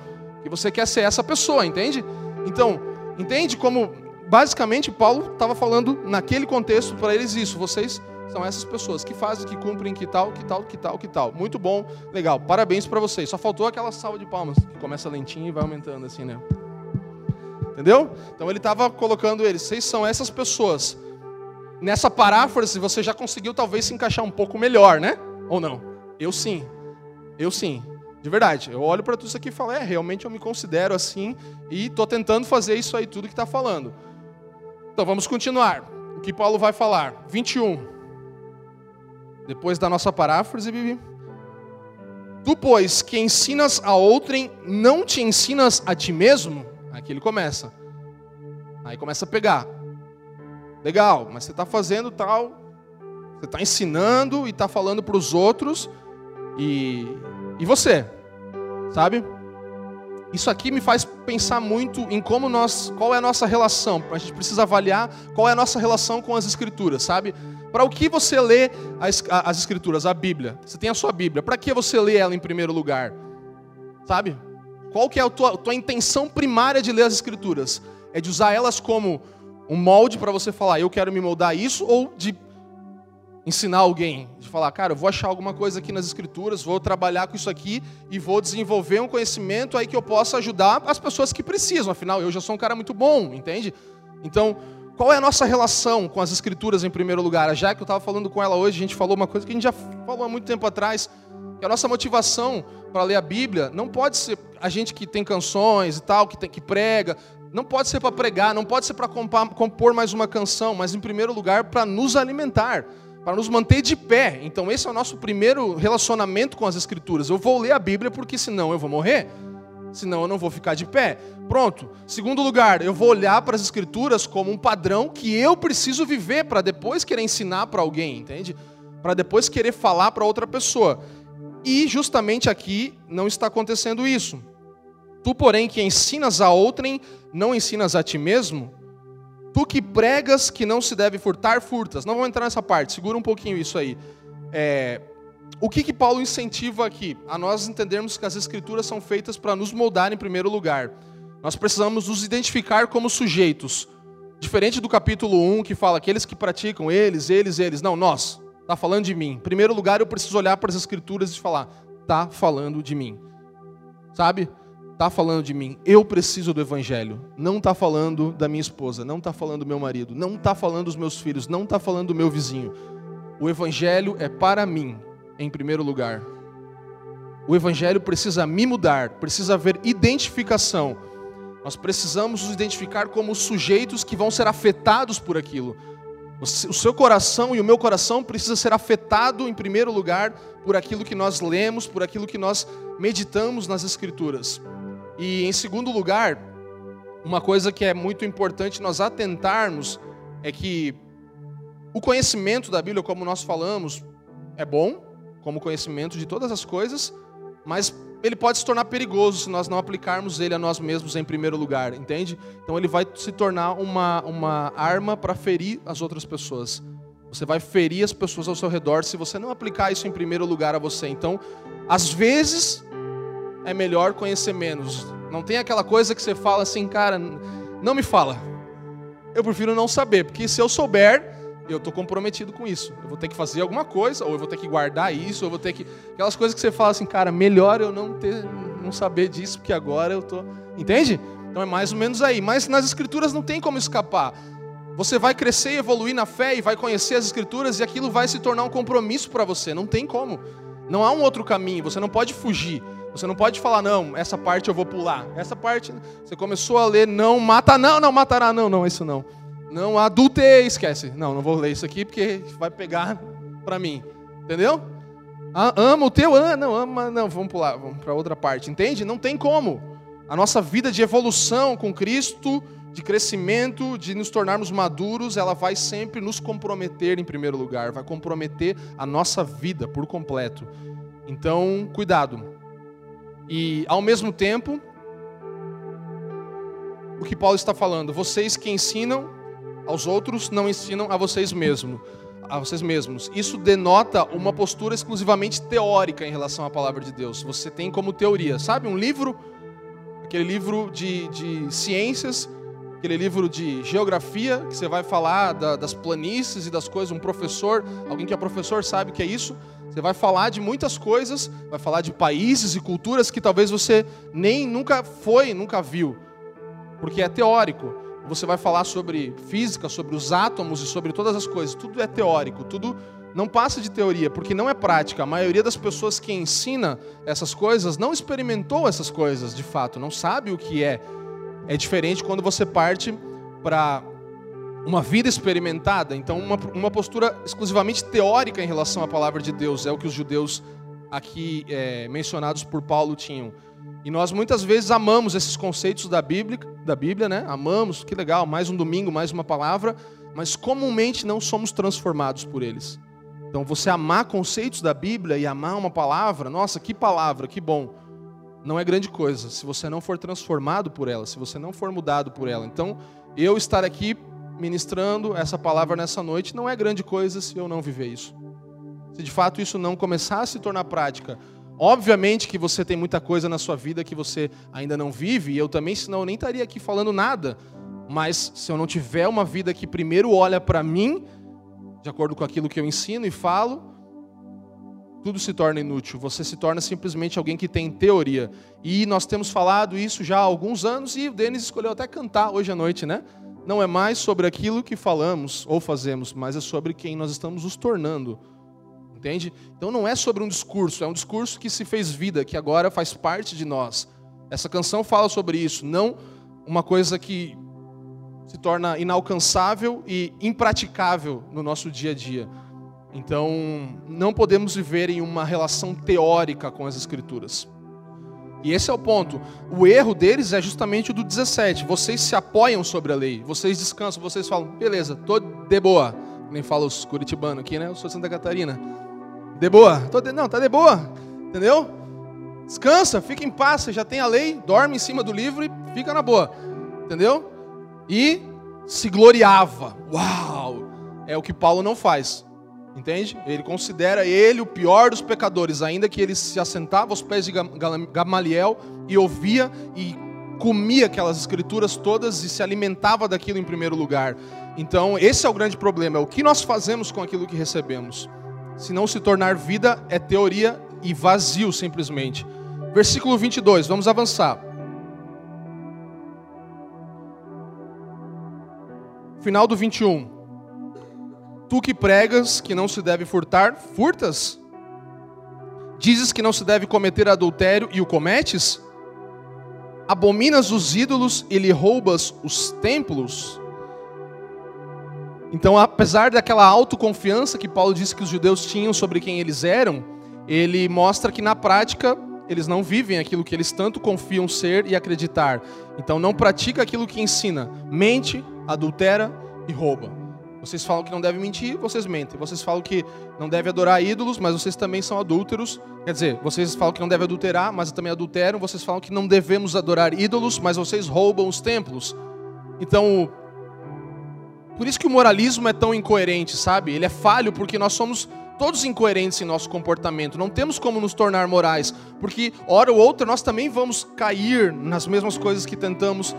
B: E você quer ser essa pessoa, entende? Então, entende como basicamente Paulo estava falando naquele contexto para eles isso. Vocês são essas pessoas que fazem, que cumprem, que tal, que tal, que tal, que tal. Muito bom, legal. Parabéns para vocês. Só faltou aquela salva de palmas que começa lentinho e vai aumentando assim, né? Entendeu? Então ele estava colocando eles. Vocês são essas pessoas nessa paráfrase você já conseguiu talvez se encaixar um pouco melhor, né? Ou não? Eu sim. Eu sim. De verdade. Eu olho para tudo isso aqui e falo, é, realmente eu me considero assim e estou tentando fazer isso aí tudo que está falando. Então vamos continuar. O que Paulo vai falar? 21. Depois da nossa paráfrase, Bibi. Tu, pois, que ensinas a outrem, não te ensinas a ti mesmo? Aqui ele começa. Aí começa a pegar. Legal, mas você está fazendo tal, você está ensinando e está falando para os outros, e, e você, sabe? Isso aqui me faz pensar muito em como nós, qual é a nossa relação. A gente precisa avaliar qual é a nossa relação com as escrituras, sabe? Para o que você lê as, as escrituras, a Bíblia? Você tem a sua Bíblia. Para que você lê ela em primeiro lugar? Sabe? Qual que é a tua, tua intenção primária de ler as escrituras? É de usar elas como um molde para você falar, eu quero me moldar isso, ou de ensinar alguém, de falar, cara, eu vou achar alguma coisa aqui nas escrituras, vou trabalhar com isso aqui e vou desenvolver um conhecimento aí que eu possa ajudar as pessoas que precisam. Afinal, eu já sou um cara muito bom, entende? Então, qual é a nossa relação com as escrituras em primeiro lugar? A Jack, eu estava falando com ela hoje, a gente falou uma coisa que a gente já falou há muito tempo atrás, que a nossa motivação para ler a Bíblia não pode ser a gente que tem canções e tal, que, tem, que prega, não pode ser para pregar, não pode ser para compor mais uma canção, mas em primeiro lugar para nos alimentar, para nos manter de pé. Então esse é o nosso primeiro relacionamento com as Escrituras. Eu vou ler a Bíblia porque senão eu vou morrer senão eu não vou ficar de pé. Pronto. Segundo lugar, eu vou olhar para as escrituras como um padrão que eu preciso viver para depois querer ensinar para alguém, entende? Para depois querer falar para outra pessoa. E justamente aqui não está acontecendo isso. Tu, porém, que ensinas a outrem, não ensinas a ti mesmo? Tu que pregas que não se deve furtar, furtas. Não vou entrar nessa parte, segura um pouquinho isso aí. É, o que, que Paulo incentiva aqui? A nós entendermos que as escrituras são feitas para nos moldar em primeiro lugar. Nós precisamos nos identificar como sujeitos. Diferente do capítulo 1, que fala aqueles que praticam, eles, eles, eles. Não, nós. Está falando de mim. Em primeiro lugar, eu preciso olhar para as escrituras e falar: está falando de mim. Sabe? Está falando de mim. Eu preciso do evangelho. Não está falando da minha esposa, não está falando do meu marido, não está falando dos meus filhos, não está falando do meu vizinho. O evangelho é para mim em primeiro lugar. O Evangelho precisa me mudar, precisa haver identificação. Nós precisamos nos identificar como sujeitos que vão ser afetados por aquilo. O seu coração e o meu coração precisa ser afetado em primeiro lugar por aquilo que nós lemos, por aquilo que nós meditamos nas Escrituras. E em segundo lugar, uma coisa que é muito importante nós atentarmos é que o conhecimento da Bíblia, como nós falamos, é bom, como conhecimento de todas as coisas, mas ele pode se tornar perigoso se nós não aplicarmos ele a nós mesmos em primeiro lugar, entende? Então ele vai se tornar uma, uma arma para ferir as outras pessoas. Você vai ferir as pessoas ao seu redor se você não aplicar isso em primeiro lugar a você. Então, às vezes, é melhor conhecer menos. Não tem aquela coisa que você fala assim, cara, não me fala. Eu prefiro não saber, porque se eu souber, eu estou comprometido com isso. Eu vou ter que fazer alguma coisa, ou eu vou ter que guardar isso, ou eu vou ter que. Aquelas coisas que você fala assim, cara, melhor eu não ter, não saber disso, porque agora eu tô. Entende? Então é mais ou menos aí. Mas nas escrituras não tem como escapar. Você vai crescer e evoluir na fé e vai conhecer as escrituras e aquilo vai se tornar um compromisso para você. Não tem como. Não há um outro caminho. Você não pode fugir. Você não pode falar, não, essa parte eu vou pular. Essa parte, você começou a ler, não mata, não, não matará, não, não, isso não. Não adultei, esquece. Não, não vou ler isso aqui porque vai pegar para mim. Entendeu? Ah, ama o teu, ah, não, ama, não, vamos pular, vamos para outra parte. Entende? Não tem como. A nossa vida de evolução com Cristo, de crescimento, de nos tornarmos maduros, ela vai sempre nos comprometer em primeiro lugar, vai comprometer a nossa vida por completo. Então, cuidado. E ao mesmo tempo, o que Paulo está falando, vocês que ensinam aos outros não ensinam a vocês mesmos. A vocês mesmos. Isso denota uma postura exclusivamente teórica em relação à palavra de Deus. Você tem como teoria, sabe? Um livro, aquele livro de, de ciências, aquele livro de geografia, que você vai falar da, das planícies e das coisas. Um professor, alguém que é professor sabe que é isso. Você vai falar de muitas coisas, vai falar de países e culturas que talvez você nem nunca foi, nunca viu, porque é teórico você vai falar sobre física, sobre os átomos e sobre todas as coisas. Tudo é teórico, tudo não passa de teoria, porque não é prática. A maioria das pessoas que ensina essas coisas não experimentou essas coisas de fato, não sabe o que é. É diferente quando você parte para uma vida experimentada. Então, uma, uma postura exclusivamente teórica em relação à palavra de Deus é o que os judeus aqui é, mencionados por Paulo tinham. E nós muitas vezes amamos esses conceitos da Bíblia, da Bíblia, né? Amamos, que legal, mais um domingo, mais uma palavra, mas comumente não somos transformados por eles. Então, você amar conceitos da Bíblia e amar uma palavra, nossa, que palavra, que bom. Não é grande coisa se você não for transformado por ela, se você não for mudado por ela. Então, eu estar aqui ministrando essa palavra nessa noite não é grande coisa se eu não viver isso. Se de fato isso não começar a se tornar prática. Obviamente que você tem muita coisa na sua vida que você ainda não vive, e eu também, senão eu nem estaria aqui falando nada. Mas se eu não tiver uma vida que primeiro olha para mim de acordo com aquilo que eu ensino e falo, tudo se torna inútil. Você se torna simplesmente alguém que tem teoria. E nós temos falado isso já há alguns anos e o Denis escolheu até cantar hoje à noite, né? Não é mais sobre aquilo que falamos ou fazemos, mas é sobre quem nós estamos nos tornando. Entende? Então não é sobre um discurso, é um discurso que se fez vida, que agora faz parte de nós. Essa canção fala sobre isso, não uma coisa que se torna inalcançável e impraticável no nosso dia a dia. Então, não podemos viver em uma relação teórica com as Escrituras. E esse é o ponto. O erro deles é justamente o do 17. Vocês se apoiam sobre a lei, vocês descansam, vocês falam, beleza, tô de boa. Nem fala os curitibanos aqui, né? Eu sou de Santa Catarina. De boa. Tô de... Não, tá de boa. Entendeu? Descansa, fica em paz, você já tem a lei, dorme em cima do livro e fica na boa. Entendeu? e se gloriava. Uau! É o que Paulo não faz. Entende? Ele considera ele o pior dos pecadores, ainda que ele se assentava aos pés de Gamaliel e ouvia e comia aquelas escrituras todas e se alimentava daquilo em primeiro lugar. Então, esse é o grande problema, é o que nós fazemos com aquilo que recebemos. Se não se tornar vida, é teoria e vazio simplesmente. Versículo 22, vamos avançar. Final do 21. Tu que pregas que não se deve furtar, furtas? Dizes que não se deve cometer adultério e o cometes? Abominas os ídolos e lhe roubas os templos? Então, apesar daquela autoconfiança que Paulo disse que os judeus tinham sobre quem eles eram, ele mostra que na prática eles não vivem aquilo que eles tanto confiam ser e acreditar. Então não pratica aquilo que ensina. Mente, adultera e rouba. Vocês falam que não deve mentir, vocês mentem. Vocês falam que não deve adorar ídolos, mas vocês também são adúlteros. Quer dizer, vocês falam que não deve adulterar, mas também adulteram. Vocês falam que não devemos adorar ídolos, mas vocês roubam os templos. Então, por isso que o moralismo é tão incoerente, sabe? Ele é falho porque nós somos todos incoerentes em nosso comportamento. Não temos como nos tornar morais, porque hora ou outra nós também vamos cair nas mesmas coisas que tentamos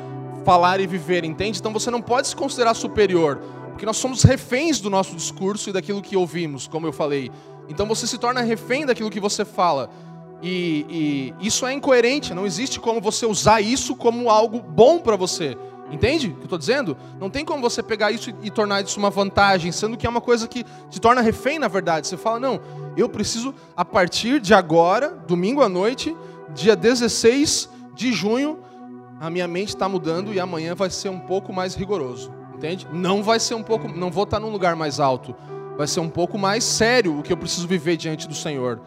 B: falar e viver, entende? Então você não pode se considerar superior, porque nós somos reféns do nosso discurso e daquilo que ouvimos, como eu falei. Então você se torna refém daquilo que você fala. E, e isso é incoerente, não existe como você usar isso como algo bom para você. Entende o que eu estou dizendo? Não tem como você pegar isso e, tornar isso uma vantagem, sendo que é uma coisa que te torna refém, na verdade. Você fala, não, eu preciso, a partir de agora, domingo à noite, dia 16 de junho, a minha mente está mudando e amanhã vai ser um pouco mais rigoroso, entende? Não vai ser um pouco, não vou estar num lugar mais alto, vai ser um pouco mais sério o que eu preciso viver diante do Senhor,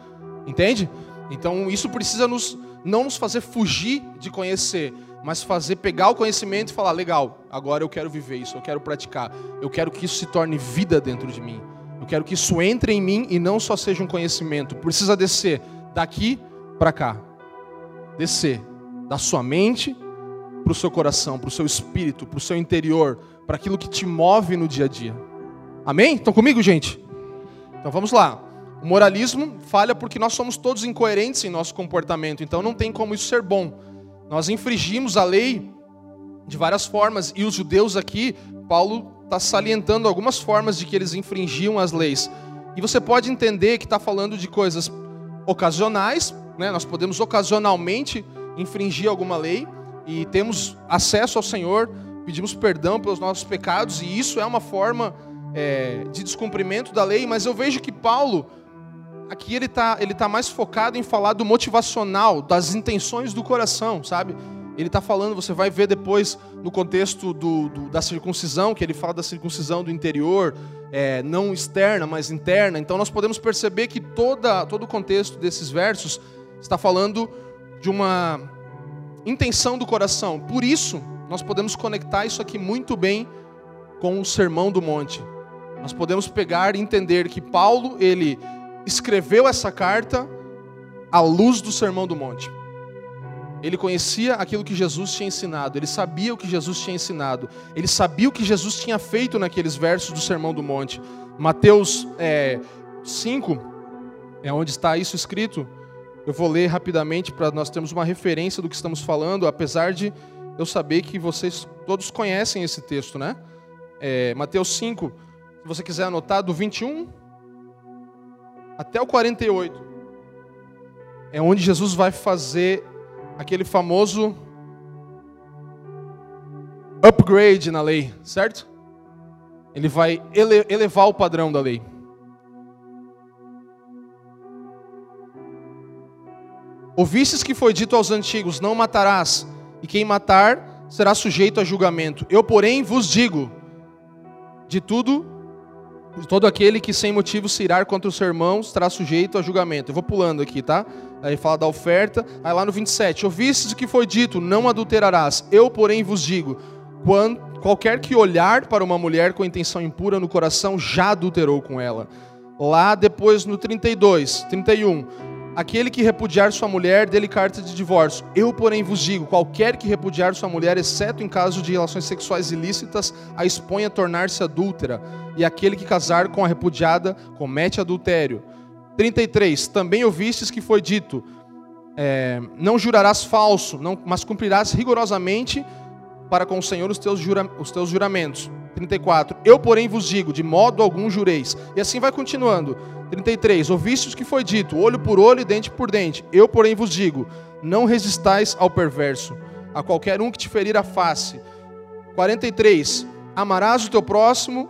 B: entende? Então isso precisa nos não nos fazer fugir de conhecer, mas fazer pegar o conhecimento e falar legal, agora eu quero viver isso, eu quero praticar, eu quero que isso se torne vida dentro de mim, eu quero que isso entre em mim e não só seja um conhecimento. Precisa descer daqui para cá, descer da sua mente para o seu coração, para o seu espírito, para o seu interior, para aquilo que te move no dia a dia. Amém? Estão comigo, gente? Então vamos lá. O moralismo falha porque nós somos todos incoerentes em nosso comportamento, então não tem como isso ser bom. Nós infringimos a lei de várias formas, e os judeus aqui, Paulo está salientando algumas formas de que eles infringiam as leis. E você pode entender que está falando de coisas ocasionais, né? nós podemos ocasionalmente infringir alguma lei, e temos acesso ao Senhor, pedimos perdão pelos nossos pecados, e isso é uma forma é, de descumprimento da lei, mas eu vejo que Paulo, aqui ele está ele tá mais focado em falar do motivacional, das intenções do coração, sabe? Ele está falando, você vai ver depois no contexto do, do, da circuncisão, que ele fala da circuncisão do interior, é, não externa, mas interna. Então nós podemos perceber que toda, todo o contexto desses versos está falando de uma intenção do coração. Por isso, nós podemos conectar isso aqui muito bem com o Sermão do Monte. Nós podemos pegar e entender que Paulo, ele escreveu essa carta à luz do Sermão do Monte. Ele conhecia aquilo que Jesus tinha ensinado, ele sabia o que Jesus tinha ensinado, ele sabia o que Jesus tinha feito naqueles versos do Sermão do Monte. Mateus é, 5, é onde está isso escrito. Eu vou ler rapidamente para nós termos uma referência do que estamos falando, apesar de eu saber que vocês todos conhecem esse texto, né? É, Mateus 5, se você quiser anotar, do 21 até o 48, é onde Jesus vai fazer aquele famoso upgrade na lei, certo? Ele vai ele elevar o padrão da lei. Ouvistes que foi dito aos antigos: Não matarás, e quem matar será sujeito a julgamento. Eu, porém, vos digo: de tudo, todo aquele que sem motivo se irar contra os irmãos será sujeito a julgamento. Eu vou pulando aqui, tá? Aí fala da oferta. Aí lá no 27, ouvistes o que foi dito, não adulterarás. Eu, porém, vos digo, qualquer que olhar para uma mulher com intenção impura no coração, já adulterou com ela. Lá depois no 32, 31, aquele que repudiar sua mulher, dele carta de divórcio. Eu, porém, vos digo, qualquer que repudiar sua mulher, exceto em caso de relações sexuais ilícitas, a expõe a tornar-se adúltera. E aquele que casar com a repudiada, comete adultério. 33. Também ouvistes que foi dito: é, Não jurarás falso, não, mas cumprirás rigorosamente para com o Senhor os teus, jura, os teus juramentos. 34. Eu, porém, vos digo: de modo algum jureis. E assim vai continuando. 33. Ouvistes que foi dito: olho por olho e dente por dente. Eu, porém, vos digo: não resistais ao perverso, a qualquer um que te ferir a face. 43. Amarás o teu próximo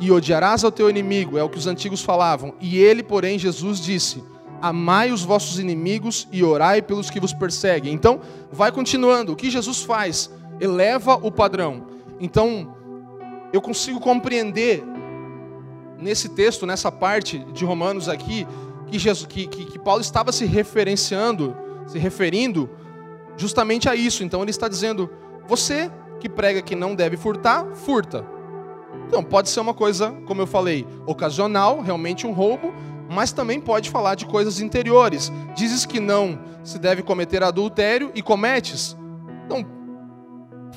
B: e odiarás ao teu inimigo, é o que os antigos falavam. E ele, porém, Jesus disse: Amai os vossos inimigos e orai pelos que vos perseguem. Então, vai continuando. O que Jesus faz? Eleva o padrão. Então, eu consigo compreender nesse texto, nessa parte de Romanos aqui, que, Jesus, que, que, que Paulo estava se referenciando, se referindo justamente a isso. Então, ele está dizendo: você que prega que não deve furtar, furta. Então, pode ser uma coisa, como eu falei, ocasional, realmente um roubo, mas também pode falar de coisas interiores. Dizes que não se deve cometer adultério e cometes. Então,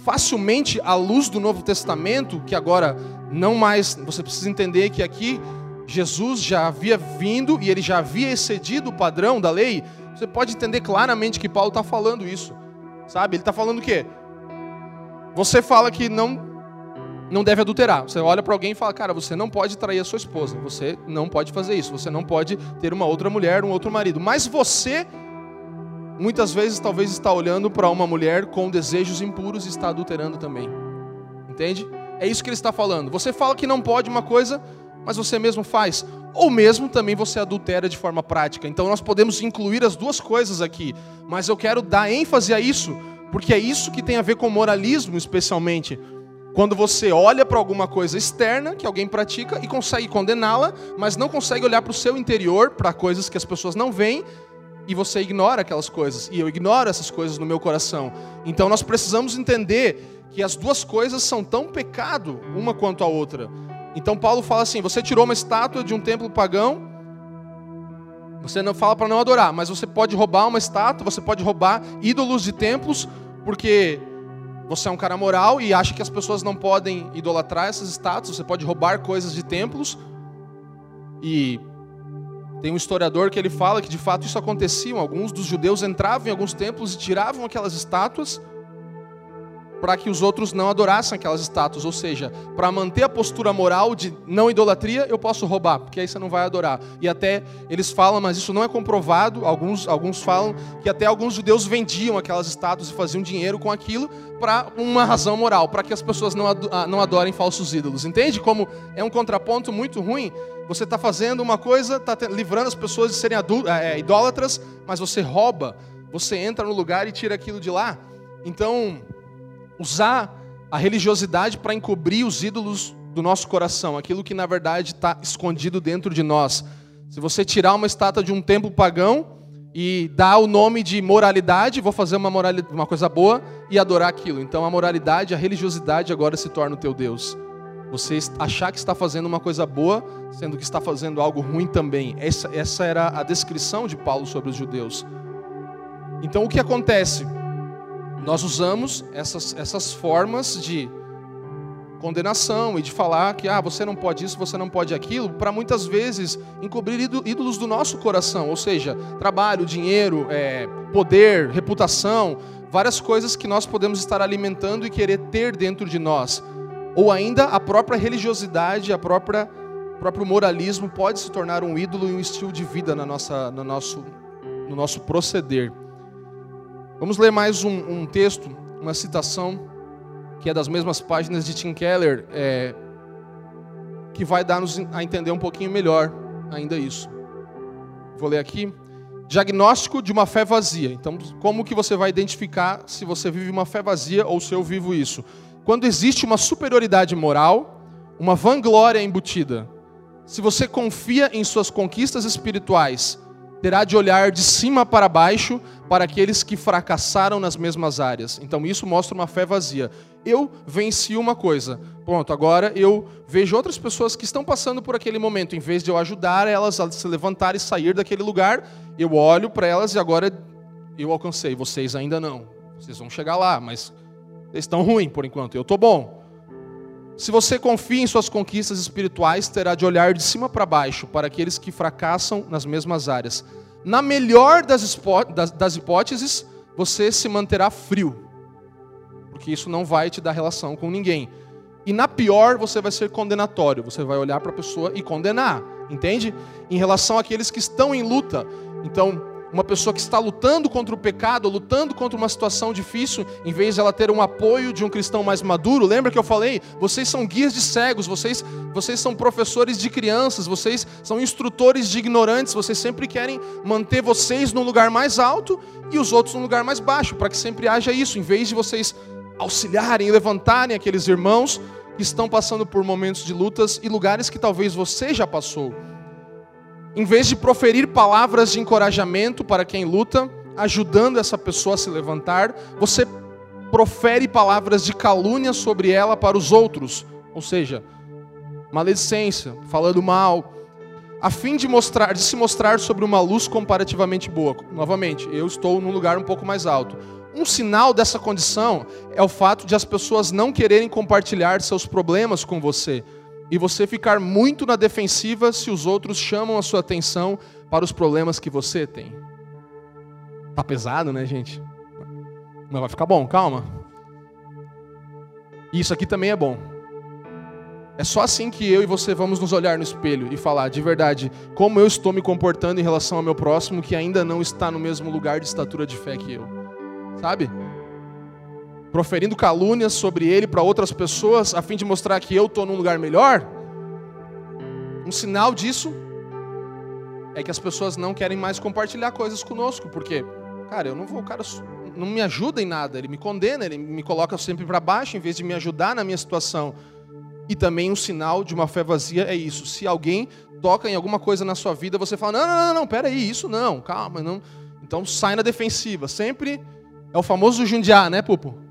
B: facilmente, à luz do Novo Testamento, que agora não mais, você precisa entender que aqui Jesus já havia vindo e ele já havia excedido o padrão da lei, você pode entender claramente que Paulo está falando isso. Sabe? Ele está falando o quê? Você fala que não não deve adulterar. Você olha para alguém e fala, cara, você não pode trair a sua esposa, você não pode fazer isso, você não pode ter uma outra mulher, um outro marido. Mas você, muitas vezes, talvez está olhando para uma mulher com desejos impuros e está adulterando também. Entende? É isso que ele está falando. Você fala que não pode uma coisa, mas você mesmo faz. Ou mesmo também você adultera de forma prática. Então nós podemos incluir as duas coisas aqui. Mas eu quero dar ênfase a isso, porque é isso que tem a ver com moralismo, especialmente. Quando você olha para alguma coisa externa que alguém pratica e consegue condená-la, mas não consegue olhar para o seu interior, para coisas que as pessoas não veem, e você ignora aquelas coisas. E eu ignoro essas coisas no meu coração. Então nós precisamos entender que as duas coisas são tão pecado uma quanto a outra. Então Paulo fala assim: você tirou uma estátua de um templo pagão, você não fala para não adorar, mas você pode roubar uma estátua, você pode roubar ídolos de templos, porque você é um cara moral e acha que as pessoas não podem idolatrar essas estátuas, você pode roubar coisas de templos. E tem um historiador que ele fala que de fato isso acontecia. Alguns dos judeus entravam em alguns templos e tiravam aquelas estátuas para que os outros não adorassem aquelas estátuas. Ou seja, para manter a postura moral de não idolatria, eu posso roubar, porque aí você não vai adorar. E até eles falam, mas isso não é comprovado. Alguns, alguns falam que até alguns judeus vendiam aquelas estátuas e faziam dinheiro com aquilo para uma razão moral, para que as pessoas não, ah, não adorem falsos ídolos. Entende como é um contraponto muito ruim? Você está fazendo uma coisa, está livrando as pessoas de serem é, idólatras, mas você rouba, você entra no lugar e tira aquilo de lá. Então, usar a religiosidade para encobrir os ídolos do nosso coração, aquilo que na verdade está escondido dentro de nós. Se você tirar uma estátua de um templo pagão e dar o nome de moralidade, vou fazer uma, moralidade, uma coisa boa e adorar aquilo. Então a moralidade, a religiosidade agora se torna o teu Deus. Você achar que está fazendo uma coisa boa, sendo que está fazendo algo ruim também. Essa, essa era a descrição de Paulo sobre os judeus. Então o que acontece? Nós usamos essas, essas formas de condenação e de falar que ah, você não pode isso, você não pode aquilo, para muitas vezes encobrir ídolos do nosso coração, ou seja, trabalho, dinheiro, é, poder, reputação, várias coisas que nós podemos estar alimentando e querer ter dentro de nós. Ou ainda a própria religiosidade, a própria próprio moralismo pode se tornar um ídolo e um estilo de vida na nossa, no, nosso, no nosso proceder. Vamos ler mais um, um texto, uma citação que é das mesmas páginas de Tim Keller, é, que vai dar-nos a entender um pouquinho melhor ainda isso. Vou ler aqui. Diagnóstico de uma fé vazia. Então, como que você vai identificar se você vive uma fé vazia ou se eu vivo isso? Quando existe uma superioridade moral, uma vanglória embutida. Se você confia em suas conquistas espirituais, terá de olhar de cima para baixo para aqueles que fracassaram nas mesmas áreas. Então isso mostra uma fé vazia. Eu venci uma coisa. Pronto, agora eu vejo outras pessoas que estão passando por aquele momento. Em vez de eu ajudar elas a se levantar e sair daquele lugar, eu olho para elas e agora eu alcancei. Vocês ainda não. Vocês vão chegar lá, mas estão ruins por enquanto. Eu estou bom. Se você confia em suas conquistas espirituais, terá de olhar de cima para baixo para aqueles que fracassam nas mesmas áreas. Na melhor das, das hipóteses, você se manterá frio, porque isso não vai te dar relação com ninguém. E na pior, você vai ser condenatório, você vai olhar para a pessoa e condenar, entende? Em relação àqueles que estão em luta. Então, uma pessoa que está lutando contra o pecado, lutando contra uma situação difícil, em vez de ela ter um apoio de um cristão mais maduro, lembra que eu falei? Vocês são guias de cegos, vocês, vocês são professores de crianças, vocês são instrutores de ignorantes, vocês sempre querem manter vocês no lugar mais alto e os outros no lugar mais baixo, para que sempre haja isso, em vez de vocês auxiliarem, levantarem aqueles irmãos que estão passando por momentos de lutas e lugares que talvez você já passou em vez de proferir palavras de encorajamento para quem luta, ajudando essa pessoa a se levantar, você profere palavras de calúnia sobre ela para os outros, ou seja, maledicência, falando mal, a fim de mostrar, de se mostrar sobre uma luz comparativamente boa. Novamente, eu estou num lugar um pouco mais alto. Um sinal dessa condição é o fato de as pessoas não quererem compartilhar seus problemas com você, e você ficar muito na defensiva se os outros chamam a sua atenção para os problemas que você tem. Tá pesado, né, gente? Mas vai ficar bom, calma. Isso aqui também é bom. É só assim que eu e você vamos nos olhar no espelho e falar de verdade como eu estou me comportando em relação ao meu próximo que ainda não está no mesmo lugar de estatura de fé que eu. Sabe? Proferindo calúnias sobre ele para outras pessoas, a fim de mostrar que eu estou num lugar melhor, um sinal disso é que as pessoas não querem mais compartilhar coisas conosco, porque, cara, eu não vou, o cara não me ajuda em nada, ele me condena, ele me coloca sempre para baixo em vez de me ajudar na minha situação. E também um sinal de uma fé vazia é isso. Se alguém toca em alguma coisa na sua vida, você fala: não, não, não, não, peraí, isso não, calma, não. Então sai na defensiva. Sempre é o famoso jundiar, né, Pupo?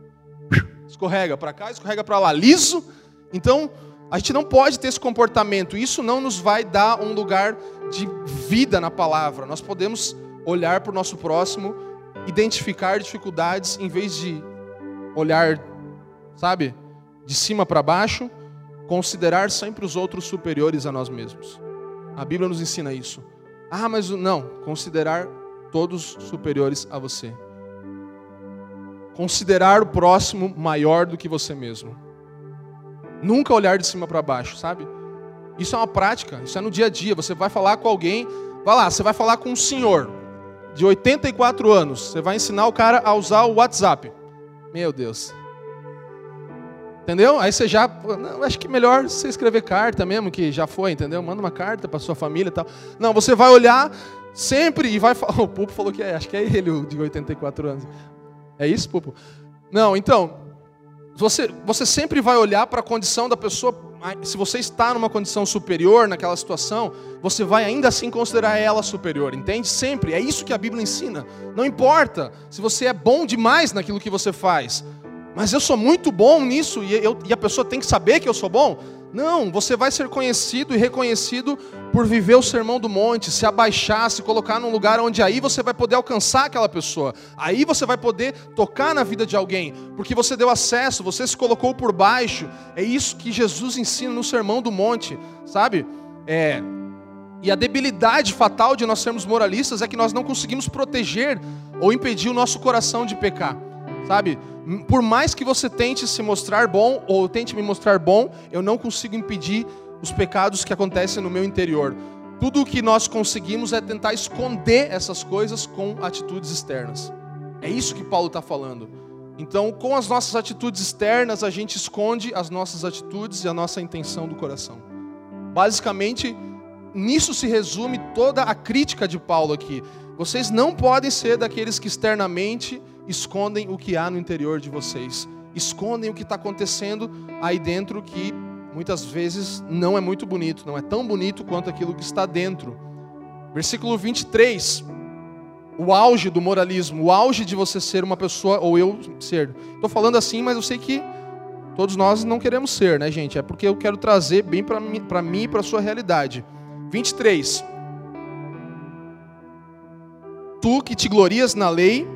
B: Escorrega para cá, escorrega para lá, liso. Então, a gente não pode ter esse comportamento. Isso não nos vai dar um lugar de vida na palavra. Nós podemos olhar para o nosso próximo, identificar dificuldades, em vez de olhar, sabe, de cima para baixo, considerar sempre os outros superiores a nós mesmos. A Bíblia nos ensina isso. Ah, mas não, considerar todos superiores a você considerar o próximo maior do que você mesmo. Nunca olhar de cima para baixo, sabe? Isso é uma prática, isso é no dia a dia. Você vai falar com alguém, vai lá, você vai falar com um senhor de 84 anos, você vai ensinar o cara a usar o WhatsApp. Meu Deus. Entendeu? Aí você já, não, acho que melhor você escrever carta mesmo, que já foi, entendeu? Manda uma carta para sua família e tal. Não, você vai olhar sempre e vai falar. O Pupo falou que é, acho que é ele, de 84 anos. É isso, Pupo? Não, então, Você, você sempre vai olhar para a condição da pessoa. Se você está numa condição superior naquela situação, você vai ainda assim considerar ela superior, entende? Sempre. É isso que a Bíblia ensina. Não importa se você é bom demais naquilo que você faz, mas eu sou muito bom nisso e, eu, e a pessoa tem que saber que eu sou bom. Não, você vai ser conhecido e reconhecido por viver o sermão do monte, se abaixar, se colocar num lugar onde aí você vai poder alcançar aquela pessoa. Aí você vai poder tocar na vida de alguém, porque você deu acesso, você se colocou por baixo. É isso que Jesus ensina no sermão do monte, sabe? É, e a debilidade fatal de nós sermos moralistas é que nós não conseguimos proteger ou impedir o nosso coração de pecar, sabe? Por mais que você tente se mostrar bom ou tente me mostrar bom, eu não consigo impedir os pecados que acontecem no meu interior. Tudo o que nós conseguimos é tentar esconder essas coisas com atitudes externas. É isso que Paulo está falando. Então, com as nossas atitudes externas, a gente esconde as nossas atitudes e a nossa intenção do coração. Basicamente, nisso se resume toda a crítica de Paulo aqui. Vocês não podem ser daqueles que externamente escondem o que há no interior de vocês. Escondem o que está acontecendo aí dentro que muitas vezes não é muito bonito, não é tão bonito quanto aquilo que está dentro. Versículo 23. O auge do moralismo, o auge de você ser uma pessoa ou eu ser. Estou falando assim, mas eu sei que todos nós não queremos ser, né, gente? É porque eu quero trazer bem para mim, mim e para a sua realidade. 23. Tu que te glorias na lei,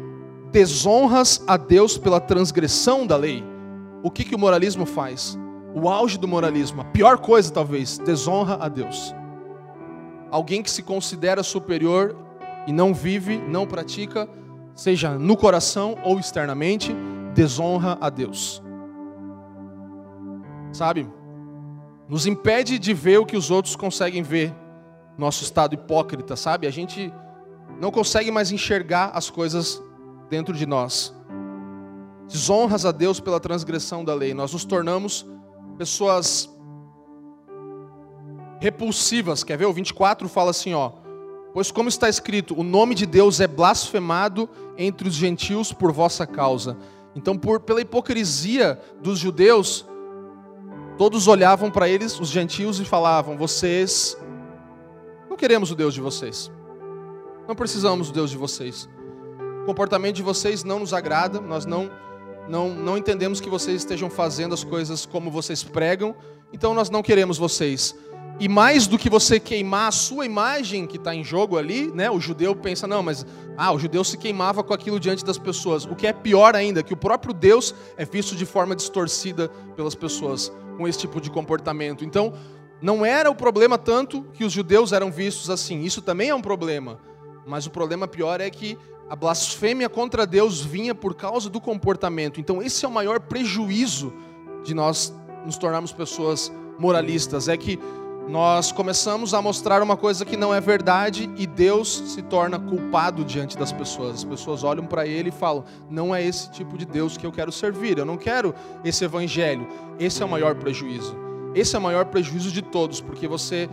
B: desonras a Deus pela transgressão da lei. O que, que o moralismo faz? O auge do moralismo, a pior coisa talvez, desonra a Deus. Alguém que se considera superior e não vive, não pratica, seja no coração ou externamente, desonra a Deus. Sabe? Nos impede de ver o que os outros conseguem ver. Nosso estado hipócrita, sabe? A gente não consegue mais enxergar as coisas dentro de nós. Desonras a Deus pela transgressão da lei. Nós nos tornamos pessoas repulsivas. Quer ver? O 24 fala assim, ó: Pois como está escrito, o nome de Deus é blasfemado entre os gentios por vossa causa. Então, por, pela hipocrisia dos judeus, todos olhavam para eles, os gentios, e falavam: Vocês não queremos o Deus de vocês. Não precisamos do Deus de vocês. O comportamento de vocês não nos agrada, nós não, não, não entendemos que vocês estejam fazendo as coisas como vocês pregam, então nós não queremos vocês. E mais do que você queimar a sua imagem que está em jogo ali, né? O judeu pensa, não, mas ah, o judeu se queimava com aquilo diante das pessoas. O que é pior ainda, que o próprio Deus é visto de forma distorcida pelas pessoas com esse tipo de comportamento. Então, não era o problema tanto que os judeus eram vistos assim. Isso também é um problema. Mas o problema pior é que a blasfêmia contra Deus vinha por causa do comportamento. Então, esse é o maior prejuízo de nós nos tornarmos pessoas moralistas, é que nós começamos a mostrar uma coisa que não é verdade e Deus se torna culpado diante das pessoas. As pessoas olham para ele e falam: "Não é esse tipo de Deus que eu quero servir. Eu não quero esse evangelho". Esse é o maior prejuízo. Esse é o maior prejuízo de todos, porque você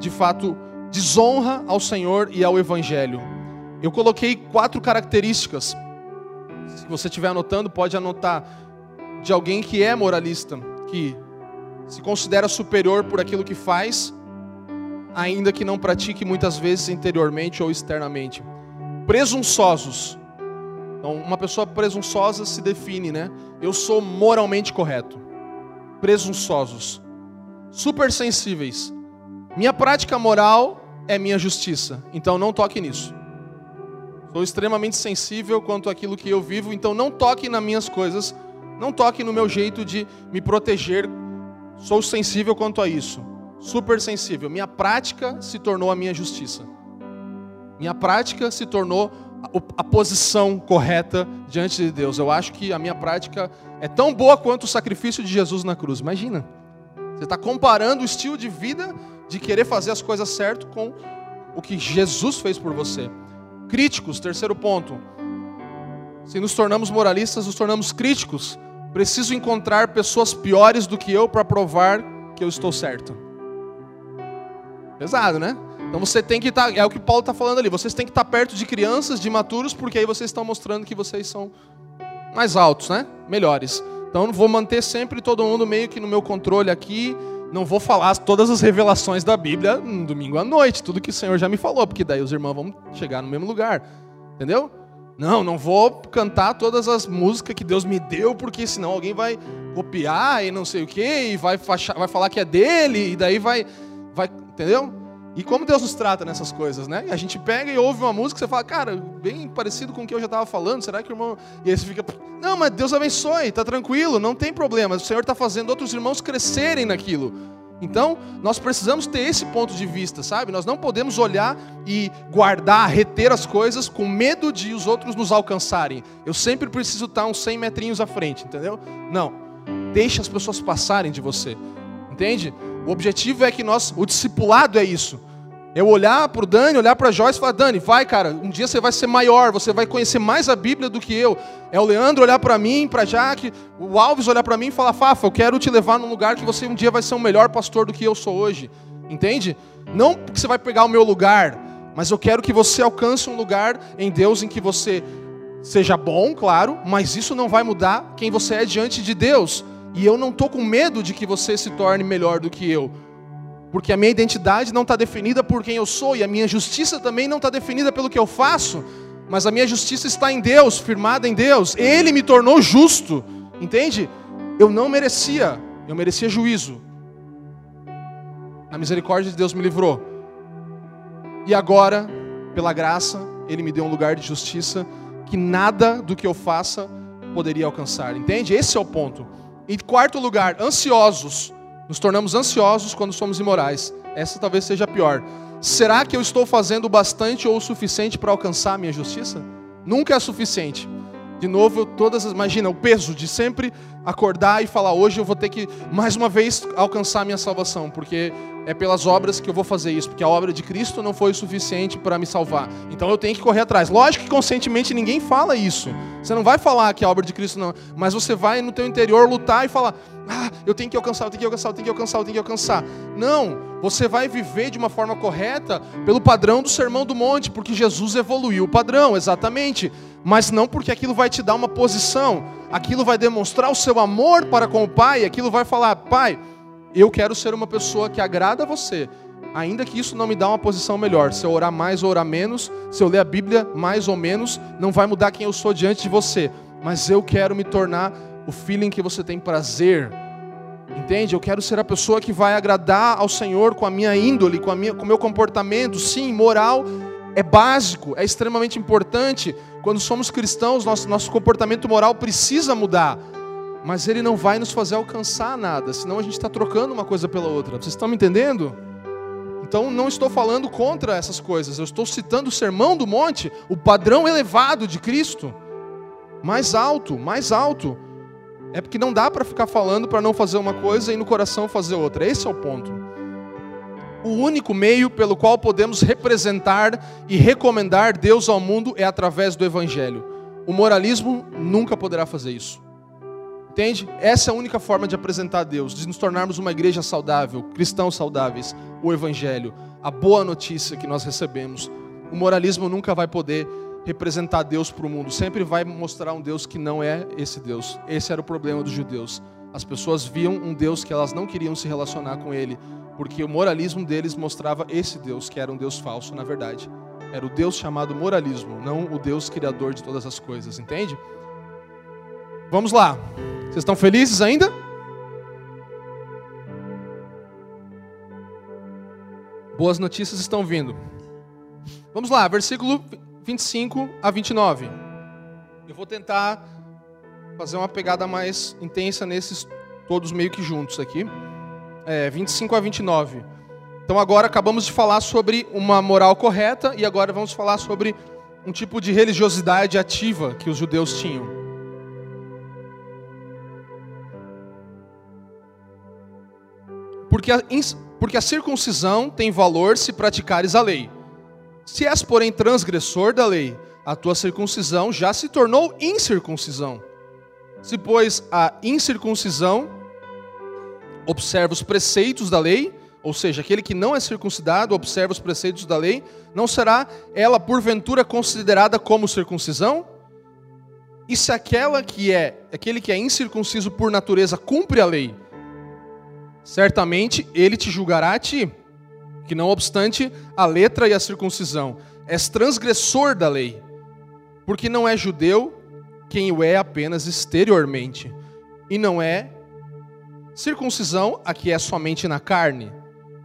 B: de fato desonra ao Senhor e ao evangelho. Eu coloquei quatro características. Se você estiver anotando, pode anotar de alguém que é moralista, que se considera superior por aquilo que faz, ainda que não pratique muitas vezes interiormente ou externamente. Presunçosos. Então, uma pessoa presunçosa se define, né? Eu sou moralmente correto. Presunçosos. Supersensíveis. Minha prática moral é minha justiça. Então não toque nisso. Sou extremamente sensível quanto àquilo que eu vivo, então não toque nas minhas coisas, não toque no meu jeito de me proteger. Sou sensível quanto a isso. Super sensível. Minha prática se tornou a minha justiça. Minha prática se tornou a posição correta diante de Deus. Eu acho que a minha prática é tão boa quanto o sacrifício de Jesus na cruz. Imagina. Você está comparando o estilo de vida de querer fazer as coisas certo com o que Jesus fez por você. Críticos, terceiro ponto. Se nos tornamos moralistas, nos tornamos críticos. Preciso encontrar pessoas piores do que eu para provar que eu estou certo. Pesado, né? Então você tem que estar, tá, é o que Paulo está falando ali, vocês têm que estar tá perto de crianças, de maturos, porque aí vocês estão mostrando que vocês são mais altos, né? Melhores. Então vou manter sempre todo mundo meio que no meu controle aqui. Não vou falar todas as revelações da Bíblia no domingo à noite, tudo que o Senhor já me falou, porque daí os irmãos vão chegar no mesmo lugar. Entendeu? Não, não vou cantar todas as músicas que Deus me deu, porque senão alguém vai copiar e não sei o quê, e vai, vai falar que é dele, e daí vai, vai. Entendeu? E como Deus nos trata nessas coisas, né? A gente pega e ouve uma música você fala, cara, bem parecido com o que eu já estava falando, será que o irmão. E aí você fica, não, mas Deus abençoe, tá tranquilo, não tem problema, o Senhor está fazendo outros irmãos crescerem naquilo. Então, nós precisamos ter esse ponto de vista, sabe? Nós não podemos olhar e guardar, reter as coisas com medo de os outros nos alcançarem. Eu sempre preciso estar uns 100 metrinhos à frente, entendeu? Não. Deixe as pessoas passarem de você. Entende? O objetivo é que nós, o discipulado é isso. Eu olhar para o Dani, olhar para a Joyce e falar, Dani, vai cara, um dia você vai ser maior, você vai conhecer mais a Bíblia do que eu. É o Leandro olhar para mim, para Jaque, o Alves olhar para mim e falar, Fafa, eu quero te levar num lugar que você um dia vai ser um melhor pastor do que eu sou hoje. Entende? Não porque você vai pegar o meu lugar, mas eu quero que você alcance um lugar em Deus em que você seja bom, claro, mas isso não vai mudar quem você é diante de Deus. E eu não estou com medo de que você se torne melhor do que eu porque a minha identidade não está definida por quem eu sou, e a minha justiça também não está definida pelo que eu faço, mas a minha justiça está em Deus, firmada em Deus. Ele me tornou justo, entende? Eu não merecia, eu merecia juízo. A misericórdia de Deus me livrou. E agora, pela graça, Ele me deu um lugar de justiça que nada do que eu faça poderia alcançar, entende? Esse é o ponto. Em quarto lugar, ansiosos nos tornamos ansiosos quando somos imorais. Essa talvez seja a pior. Será que eu estou fazendo bastante ou o suficiente para alcançar a minha justiça? Nunca é suficiente. De novo, todas as, imagina o peso de sempre acordar e falar hoje eu vou ter que mais uma vez alcançar a minha salvação, porque é pelas obras que eu vou fazer isso, porque a obra de Cristo não foi suficiente para me salvar. Então eu tenho que correr atrás. Lógico que conscientemente ninguém fala isso. Você não vai falar que a obra de Cristo não, mas você vai no teu interior lutar e falar: "Ah, eu tenho que alcançar, eu tenho que alcançar, eu tenho que alcançar, eu tenho que alcançar". Não, você vai viver de uma forma correta pelo padrão do Sermão do Monte, porque Jesus evoluiu o padrão, exatamente. Mas não porque aquilo vai te dar uma posição, aquilo vai demonstrar o seu amor para com o Pai, aquilo vai falar: "Pai, eu quero ser uma pessoa que agrada a você, ainda que isso não me dá uma posição melhor. Se eu orar mais ou orar menos, se eu ler a Bíblia mais ou menos, não vai mudar quem eu sou diante de você. Mas eu quero me tornar o feeling que você tem prazer. Entende? Eu quero ser a pessoa que vai agradar ao Senhor com a minha índole, com, com o meu comportamento. Sim, moral é básico, é extremamente importante. Quando somos cristãos, nosso, nosso comportamento moral precisa mudar mas ele não vai nos fazer alcançar nada, senão a gente está trocando uma coisa pela outra. Vocês estão me entendendo? Então não estou falando contra essas coisas, eu estou citando o sermão do monte, o padrão elevado de Cristo, mais alto, mais alto. É porque não dá para ficar falando para não fazer uma coisa e no coração fazer outra. Esse é o ponto. O único meio pelo qual podemos representar e recomendar Deus ao mundo é através do Evangelho. O moralismo nunca poderá fazer isso. Entende? Essa é a única forma de apresentar Deus, de nos tornarmos uma igreja saudável, cristãos saudáveis, o Evangelho, a boa notícia que nós recebemos. O moralismo nunca vai poder representar Deus para o mundo, sempre vai mostrar um Deus que não é esse Deus. Esse era o problema dos judeus. As pessoas viam um Deus que elas não queriam se relacionar com ele, porque o moralismo deles mostrava esse Deus, que era um Deus falso, na verdade. Era o Deus chamado moralismo, não o Deus criador de todas as coisas, entende? Vamos lá. Vocês estão felizes ainda? Boas notícias estão vindo. Vamos lá, versículo 25 a 29. Eu vou tentar fazer uma pegada mais intensa nesses todos meio que juntos aqui. É, 25 a 29. Então agora acabamos de falar sobre uma moral correta e agora vamos falar sobre um tipo de religiosidade ativa que os judeus tinham. Porque a, porque a circuncisão tem valor se praticares a lei. Se és, porém, transgressor da lei, a tua circuncisão já se tornou incircuncisão. Se, pois, a incircuncisão observa os preceitos da lei, ou seja, aquele que não é circuncidado observa os preceitos da lei, não será ela porventura considerada como circuncisão? E se aquela que é, aquele que é incircunciso por natureza cumpre a lei, certamente ele te julgará a ti, que não obstante a letra e a circuncisão, és transgressor da lei, porque não é judeu quem o é apenas exteriormente, e não é circuncisão a que é somente na carne,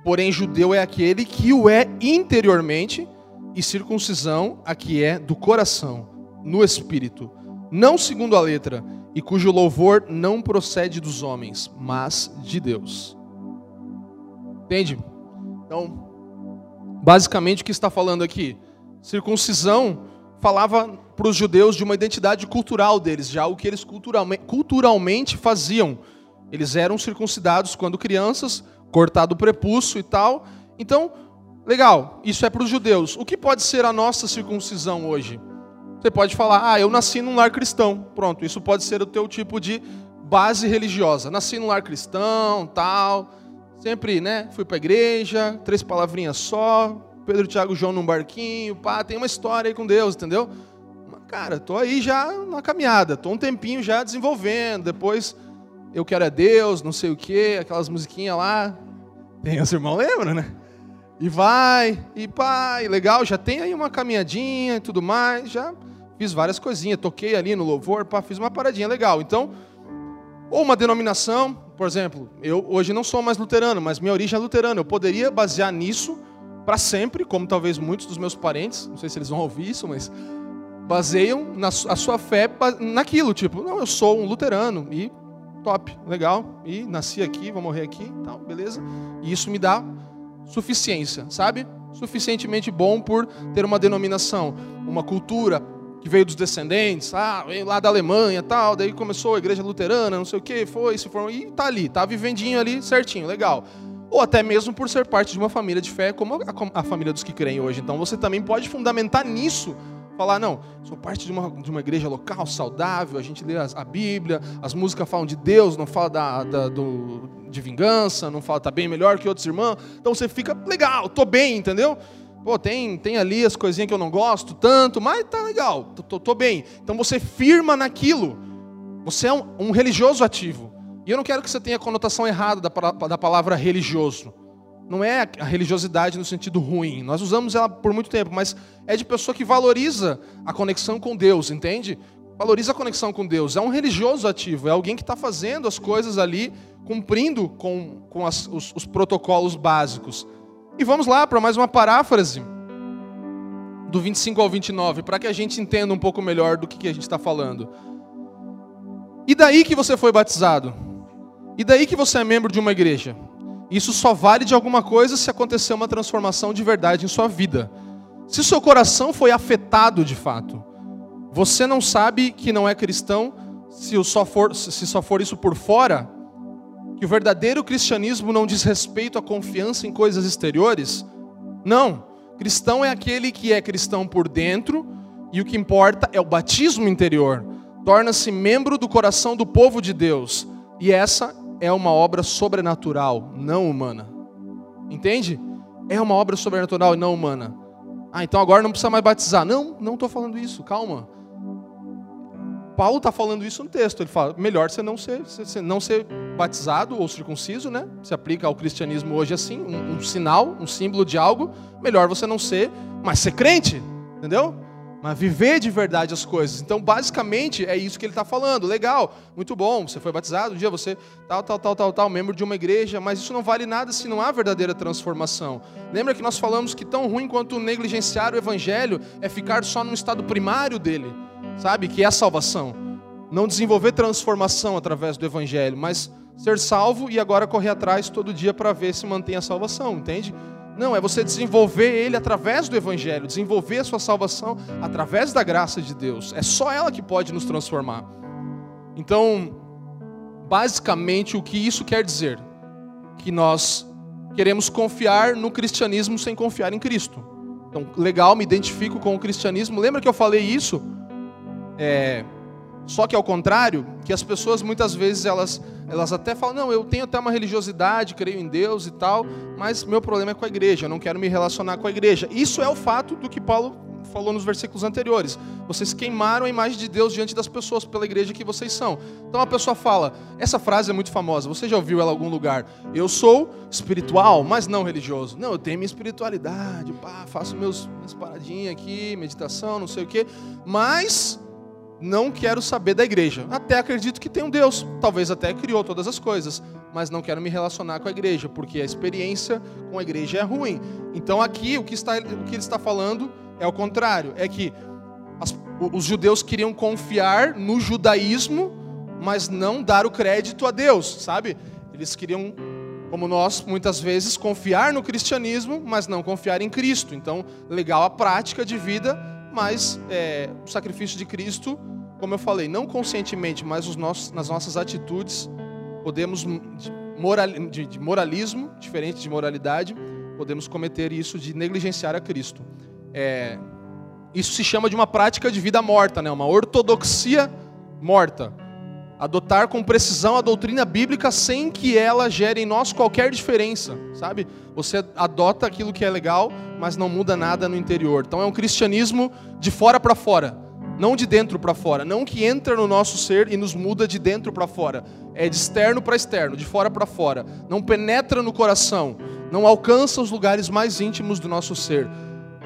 B: porém judeu é aquele que o é interiormente, e circuncisão a que é do coração, no espírito, não segundo a letra, e cujo louvor não procede dos homens, mas de Deus. Entende? Então, basicamente o que está falando aqui? Circuncisão falava para os judeus de uma identidade cultural deles, já o que eles culturalmente, culturalmente faziam. Eles eram circuncidados quando crianças, cortado o prepúcio e tal. Então, legal, isso é para os judeus. O que pode ser a nossa circuncisão hoje? Você pode falar, ah, eu nasci num lar cristão. Pronto, isso pode ser o teu tipo de base religiosa. Nasci num lar cristão, tal. Sempre, né? Fui para a igreja, três palavrinhas só. Pedro, Tiago, João num barquinho. Pá, tem uma história aí com Deus, entendeu? Cara, tô aí já na caminhada. Tô um tempinho já desenvolvendo. Depois eu quero é Deus, não sei o quê, aquelas musiquinhas lá. Tem os irmãos lembram, né? E vai, e pai, legal, já tem aí uma caminhadinha e tudo mais, já fiz várias coisinhas, toquei ali no louvor, pá, fiz uma paradinha legal. Então, ou uma denominação, por exemplo, eu hoje não sou mais luterano, mas minha origem é luterana. Eu poderia basear nisso para sempre, como talvez muitos dos meus parentes, não sei se eles vão ouvir isso, mas baseiam na, a sua fé naquilo, tipo, não, eu sou um luterano e top, legal, e nasci aqui, vou morrer aqui, tal, beleza? E isso me dá suficiência, sabe? Suficientemente bom por ter uma denominação, uma cultura que veio dos descendentes, ah, veio lá da Alemanha, tal, daí começou a igreja luterana, não sei o que, foi, se formou, e tá ali, tá vivendinho ali, certinho, legal. Ou até mesmo por ser parte de uma família de fé, como a, a família dos que creem hoje. Então você também pode fundamentar nisso falar, não, sou parte de uma, de uma igreja local, saudável, a gente lê a, a Bíblia, as músicas falam de Deus, não fala da, da, do, de vingança, não fala tá bem melhor que outros irmãos. Então você fica, legal, tô bem, entendeu? Pô, tem, tem ali as coisinhas que eu não gosto tanto, mas tá legal, tô, tô, tô bem. Então você firma naquilo. Você é um, um, religioso ativo. E eu não quero que você tenha a conotação errada da, da palavra religioso. Não é a religiosidade no sentido ruim. Nós usamos ela por muito tempo, mas é de pessoa que valoriza a conexão com Deus, entende? Valoriza a conexão com Deus. É um religioso ativo, é alguém que está fazendo as coisas ali, cumprindo com, com as, os, os protocolos básicos. E vamos lá para mais uma paráfrase do 25 ao 29, para que a gente entenda um pouco melhor do que, que a gente está falando. E daí que você foi batizado? E daí que você é membro de uma igreja? Isso só vale de alguma coisa se acontecer uma transformação de verdade em sua vida. Se seu coração foi afetado de fato, você não sabe que não é cristão se só for, se só for isso por fora, que o verdadeiro cristianismo não diz respeito à confiança em coisas exteriores? Não. Cristão é aquele que é cristão por dentro e o que importa é o batismo interior. Torna-se membro do coração do povo de Deus. E essa é uma obra sobrenatural, não humana. Entende? É uma obra sobrenatural e não humana. Ah, então agora não precisa mais batizar. Não, não estou falando isso, calma. Paulo está falando isso no texto. Ele fala: melhor você não ser, não ser batizado ou circunciso, né? Se aplica ao cristianismo hoje assim, um, um sinal, um símbolo de algo. Melhor você não ser, mas ser crente, entendeu? Mas viver de verdade as coisas. Então, basicamente, é isso que ele está falando. Legal, muito bom. Você foi batizado, um dia você tal, tal, tal, tal, tal, membro de uma igreja, mas isso não vale nada se não há verdadeira transformação. Lembra que nós falamos que tão ruim quanto negligenciar o evangelho é ficar só no estado primário dele sabe? Que é a salvação. Não desenvolver transformação através do Evangelho, mas ser salvo e agora correr atrás todo dia para ver se mantém a salvação, entende? Não, é você desenvolver ele através do Evangelho, desenvolver a sua salvação através da graça de Deus. É só ela que pode nos transformar. Então, basicamente, o que isso quer dizer? Que nós queremos confiar no cristianismo sem confiar em Cristo. Então, legal, me identifico com o cristianismo. Lembra que eu falei isso? É, só que ao contrário, que as pessoas muitas vezes elas, elas até falam, não, eu tenho até uma religiosidade, creio em Deus e tal, mas meu problema é com a igreja, eu não quero me relacionar com a igreja. Isso é o fato do que Paulo falou nos versículos anteriores. Vocês queimaram a imagem de Deus diante das pessoas pela igreja que vocês são. Então a pessoa fala, essa frase é muito famosa, você já ouviu ela em algum lugar? Eu sou espiritual, mas não religioso. Não, eu tenho minha espiritualidade, pá, faço meus, minhas paradinhas aqui, meditação, não sei o quê, mas não quero saber da igreja. Até acredito que tem um Deus, talvez até criou todas as coisas, mas não quero me relacionar com a igreja, porque a experiência com a igreja é ruim. Então aqui o que, está, o que ele está falando é o contrário, é que as, os judeus queriam confiar no judaísmo, mas não dar o crédito a Deus, sabe? Eles queriam, como nós muitas vezes, confiar no cristianismo, mas não confiar em Cristo. Então, legal a prática de vida, mas é, o sacrifício de Cristo, como eu falei, não conscientemente, mas os nossos, nas nossas atitudes, podemos, de, moral, de, de moralismo, diferente de moralidade, podemos cometer isso de negligenciar a Cristo. É, isso se chama de uma prática de vida morta, né? uma ortodoxia morta. Adotar com precisão a doutrina bíblica sem que ela gere em nós qualquer diferença, sabe? Você adota aquilo que é legal, mas não muda nada no interior. Então é um cristianismo de fora para fora, não de dentro para fora, não que entra no nosso ser e nos muda de dentro para fora. É de externo para externo, de fora para fora. Não penetra no coração, não alcança os lugares mais íntimos do nosso ser.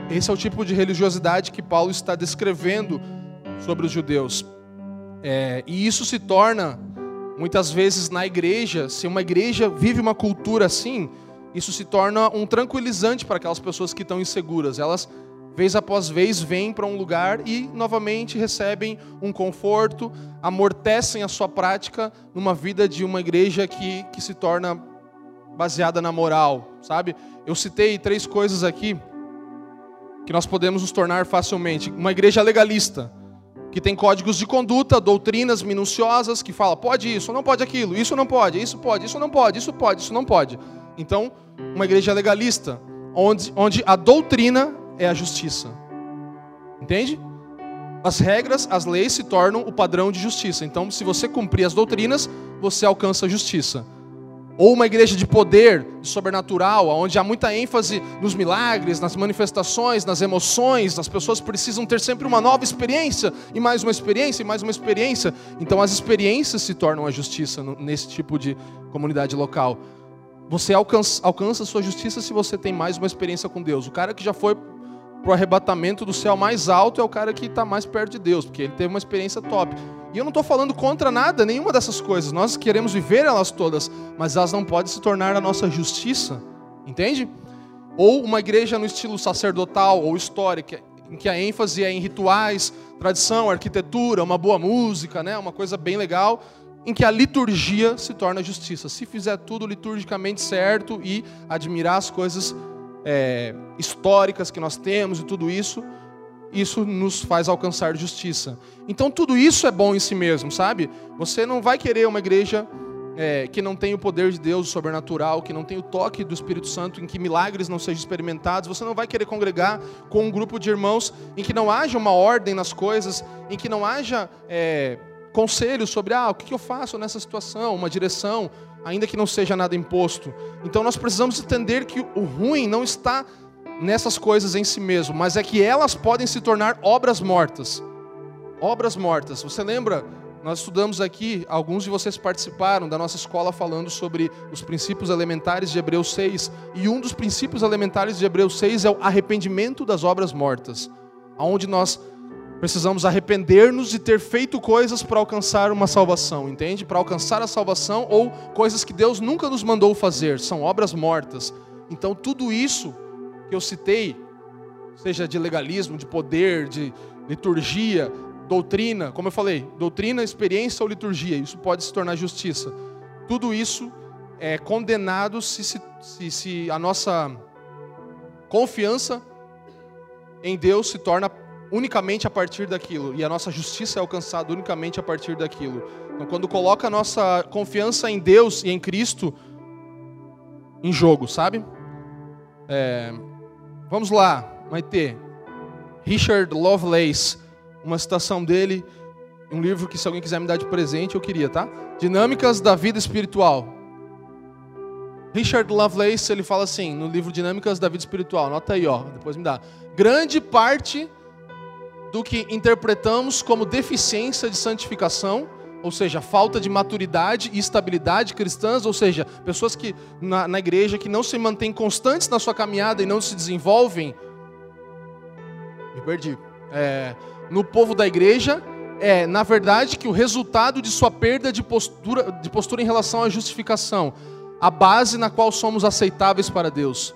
B: Esse é o tipo de religiosidade que Paulo está descrevendo sobre os judeus. É, e isso se torna, muitas vezes na igreja, se uma igreja vive uma cultura assim, isso se torna um tranquilizante para aquelas pessoas que estão inseguras. Elas, vez após vez, vêm para um lugar e novamente recebem um conforto, amortecem a sua prática numa vida de uma igreja que, que se torna baseada na moral, sabe? Eu citei três coisas aqui que nós podemos nos tornar facilmente. Uma igreja legalista que tem códigos de conduta, doutrinas minuciosas, que fala pode isso, não pode aquilo, isso não pode, isso pode, isso não pode, isso pode, isso não pode. Então, uma igreja legalista, onde, onde a doutrina é a justiça. Entende? As regras, as leis se tornam o padrão de justiça. Então, se você cumprir as doutrinas, você alcança a justiça. Ou uma igreja de poder, de sobrenatural, onde há muita ênfase nos milagres, nas manifestações, nas emoções, as pessoas precisam ter sempre uma nova experiência, e mais uma experiência, e mais uma experiência. Então as experiências se tornam a justiça nesse tipo de comunidade local. Você alcança, alcança a sua justiça se você tem mais uma experiência com Deus. O cara que já foi para o arrebatamento do céu mais alto é o cara que está mais perto de Deus, porque ele teve uma experiência top. E eu não estou falando contra nada, nenhuma dessas coisas. Nós queremos viver elas todas, mas elas não podem se tornar a nossa justiça, entende? Ou uma igreja no estilo sacerdotal ou histórica, em que a ênfase é em rituais, tradição, arquitetura, uma boa música, né? uma coisa bem legal, em que a liturgia se torna justiça. Se fizer tudo liturgicamente certo e admirar as coisas é, históricas que nós temos e tudo isso, isso nos faz alcançar justiça. Então tudo isso é bom em si mesmo, sabe? Você não vai querer uma igreja é, que não tem o poder de Deus sobrenatural, que não tem o toque do Espírito Santo, em que milagres não sejam experimentados. Você não vai querer congregar com um grupo de irmãos em que não haja uma ordem nas coisas, em que não haja é, conselhos sobre ah, o que eu faço nessa situação, uma direção, ainda que não seja nada imposto. Então nós precisamos entender que o ruim não está nessas coisas em si mesmo, mas é que elas podem se tornar obras mortas. Obras mortas. Você lembra? Nós estudamos aqui, alguns de vocês participaram da nossa escola falando sobre os princípios elementares de Hebreus 6, e um dos princípios elementares de Hebreus 6 é o arrependimento das obras mortas, aonde nós precisamos arrepender-nos de ter feito coisas para alcançar uma salvação, entende? Para alcançar a salvação ou coisas que Deus nunca nos mandou fazer, são obras mortas. Então tudo isso que eu citei, seja de legalismo, de poder, de liturgia, doutrina, como eu falei, doutrina, experiência ou liturgia, isso pode se tornar justiça. Tudo isso é condenado se, se, se, a nossa confiança em Deus se torna unicamente a partir daquilo e a nossa justiça é alcançada unicamente a partir daquilo. Então, quando coloca a nossa confiança em Deus e em Cristo em jogo, sabe? É, Vamos lá, Maite. Richard Lovelace, uma citação dele, um livro que se alguém quiser me dar de presente, eu queria, tá? Dinâmicas da vida espiritual. Richard Lovelace, ele fala assim, no livro Dinâmicas da vida espiritual, nota aí, ó, depois me dá. Grande parte do que interpretamos como deficiência de santificação, ou seja, falta de maturidade e estabilidade cristãs, ou seja, pessoas que na, na igreja que não se mantêm constantes na sua caminhada e não se desenvolvem. Me perdi. É, no povo da igreja é, na verdade, que o resultado de sua perda de postura, de postura em relação à justificação, a base na qual somos aceitáveis para Deus.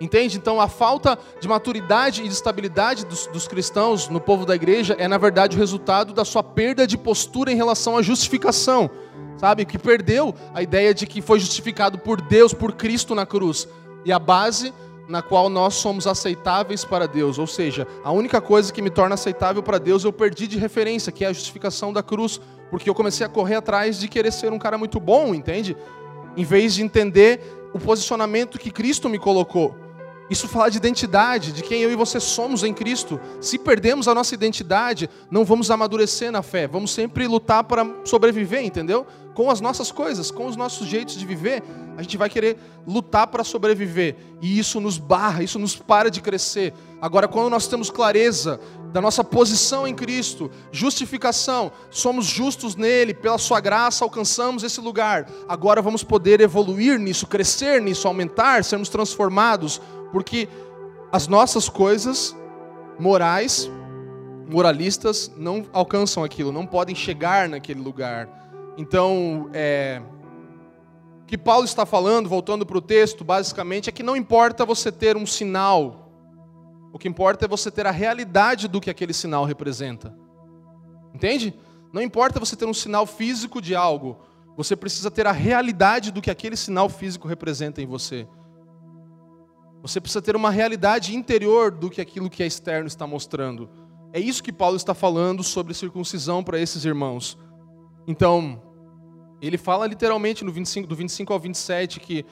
B: Entende? Então, a falta de maturidade e de estabilidade dos, dos, cristãos no povo da igreja é, na verdade, o resultado da sua perda de postura em relação à justificação. Sabe? Que perdeu a ideia de que foi justificado por Deus, por Cristo na cruz. E a base na qual nós somos aceitáveis para Deus. Ou seja, a única coisa que me torna aceitável para Deus eu perdi de referência, que é a justificação da cruz, porque eu comecei a correr atrás de querer ser um cara muito bom, entende? Em vez de entender o posicionamento que Cristo me colocou. Isso fala de identidade, de quem eu e você somos em Cristo. Se perdemos a nossa identidade, não vamos amadurecer na fé, vamos sempre lutar para sobreviver, entendeu? Com as nossas coisas, com os nossos jeitos de viver, a gente vai querer lutar para sobreviver. E isso nos barra, isso nos para de crescer. Agora, quando nós temos clareza da nossa posição em Cristo, justificação, somos justos nele, pela sua graça alcançamos esse lugar. Agora vamos poder evoluir nisso, crescer nisso, aumentar, sermos transformados porque as nossas coisas morais, moralistas, não alcançam aquilo, não podem chegar naquele lugar. Então, é, o que Paulo está falando, voltando para o texto, basicamente, é que não importa você ter um sinal, o que importa é você ter a realidade do que aquele sinal representa. Entende? Não importa você ter um sinal físico de algo, você precisa ter a realidade do que aquele sinal físico representa em você. Você precisa ter uma realidade interior do que aquilo que é externo está mostrando. É isso que Paulo está falando sobre circuncisão para esses irmãos. Então, ele fala literalmente no 25, do 25 ao 27 que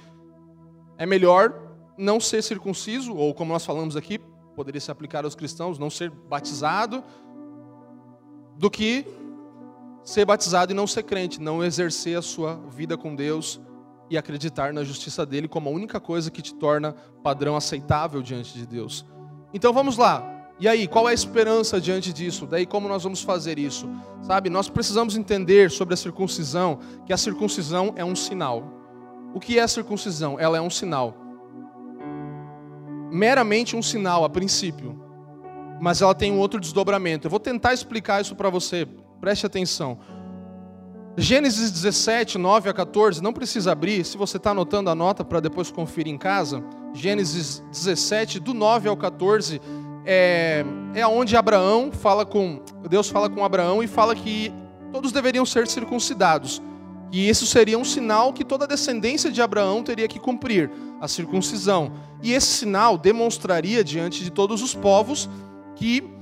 B: é melhor não ser circunciso, ou como nós falamos aqui, poderia se aplicar aos cristãos, não ser batizado, do que ser batizado e não ser crente, não exercer a sua vida com Deus e acreditar na justiça dele como a única coisa que te torna padrão aceitável diante de Deus. Então vamos lá. E aí, qual é a esperança diante disso? Daí como nós vamos fazer isso? Sabe, nós precisamos entender sobre a circuncisão, que a circuncisão é um sinal. O que é a circuncisão? Ela é um sinal. Meramente um sinal a princípio. Mas ela tem um outro desdobramento. Eu vou tentar explicar isso para você. Preste atenção. Gênesis 17, 9 a 14, não precisa abrir, se você está anotando a nota para depois conferir em casa. Gênesis 17, do 9 ao 14, é, é onde Abraão fala com, Deus fala com Abraão e fala que todos deveriam ser circuncidados. E isso seria um sinal que toda a descendência de Abraão teria que cumprir, a circuncisão. E esse sinal demonstraria diante de todos os povos que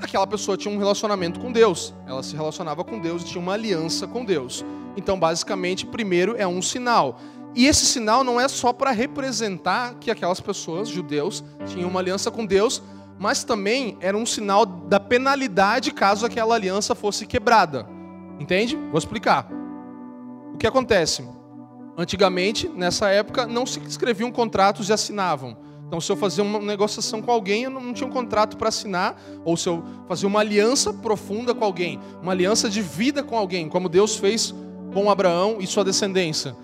B: aquela pessoa tinha um relacionamento com Deus. Ela se relacionava com Deus e tinha uma aliança com Deus. Então, basicamente, primeiro é um sinal. E esse sinal não é só para representar que aquelas pessoas, judeus, tinham uma aliança com Deus, mas também era um sinal da penalidade caso aquela aliança fosse quebrada. Entende? Vou explicar. O que acontece? Antigamente, nessa época, não se escreviam contratos e assinavam. Então, se eu fazia uma negociação com alguém, eu não tinha um contrato para assinar, ou se eu fazia uma aliança profunda com alguém, uma aliança de vida com alguém, como Deus fez com Abraão e sua descendência.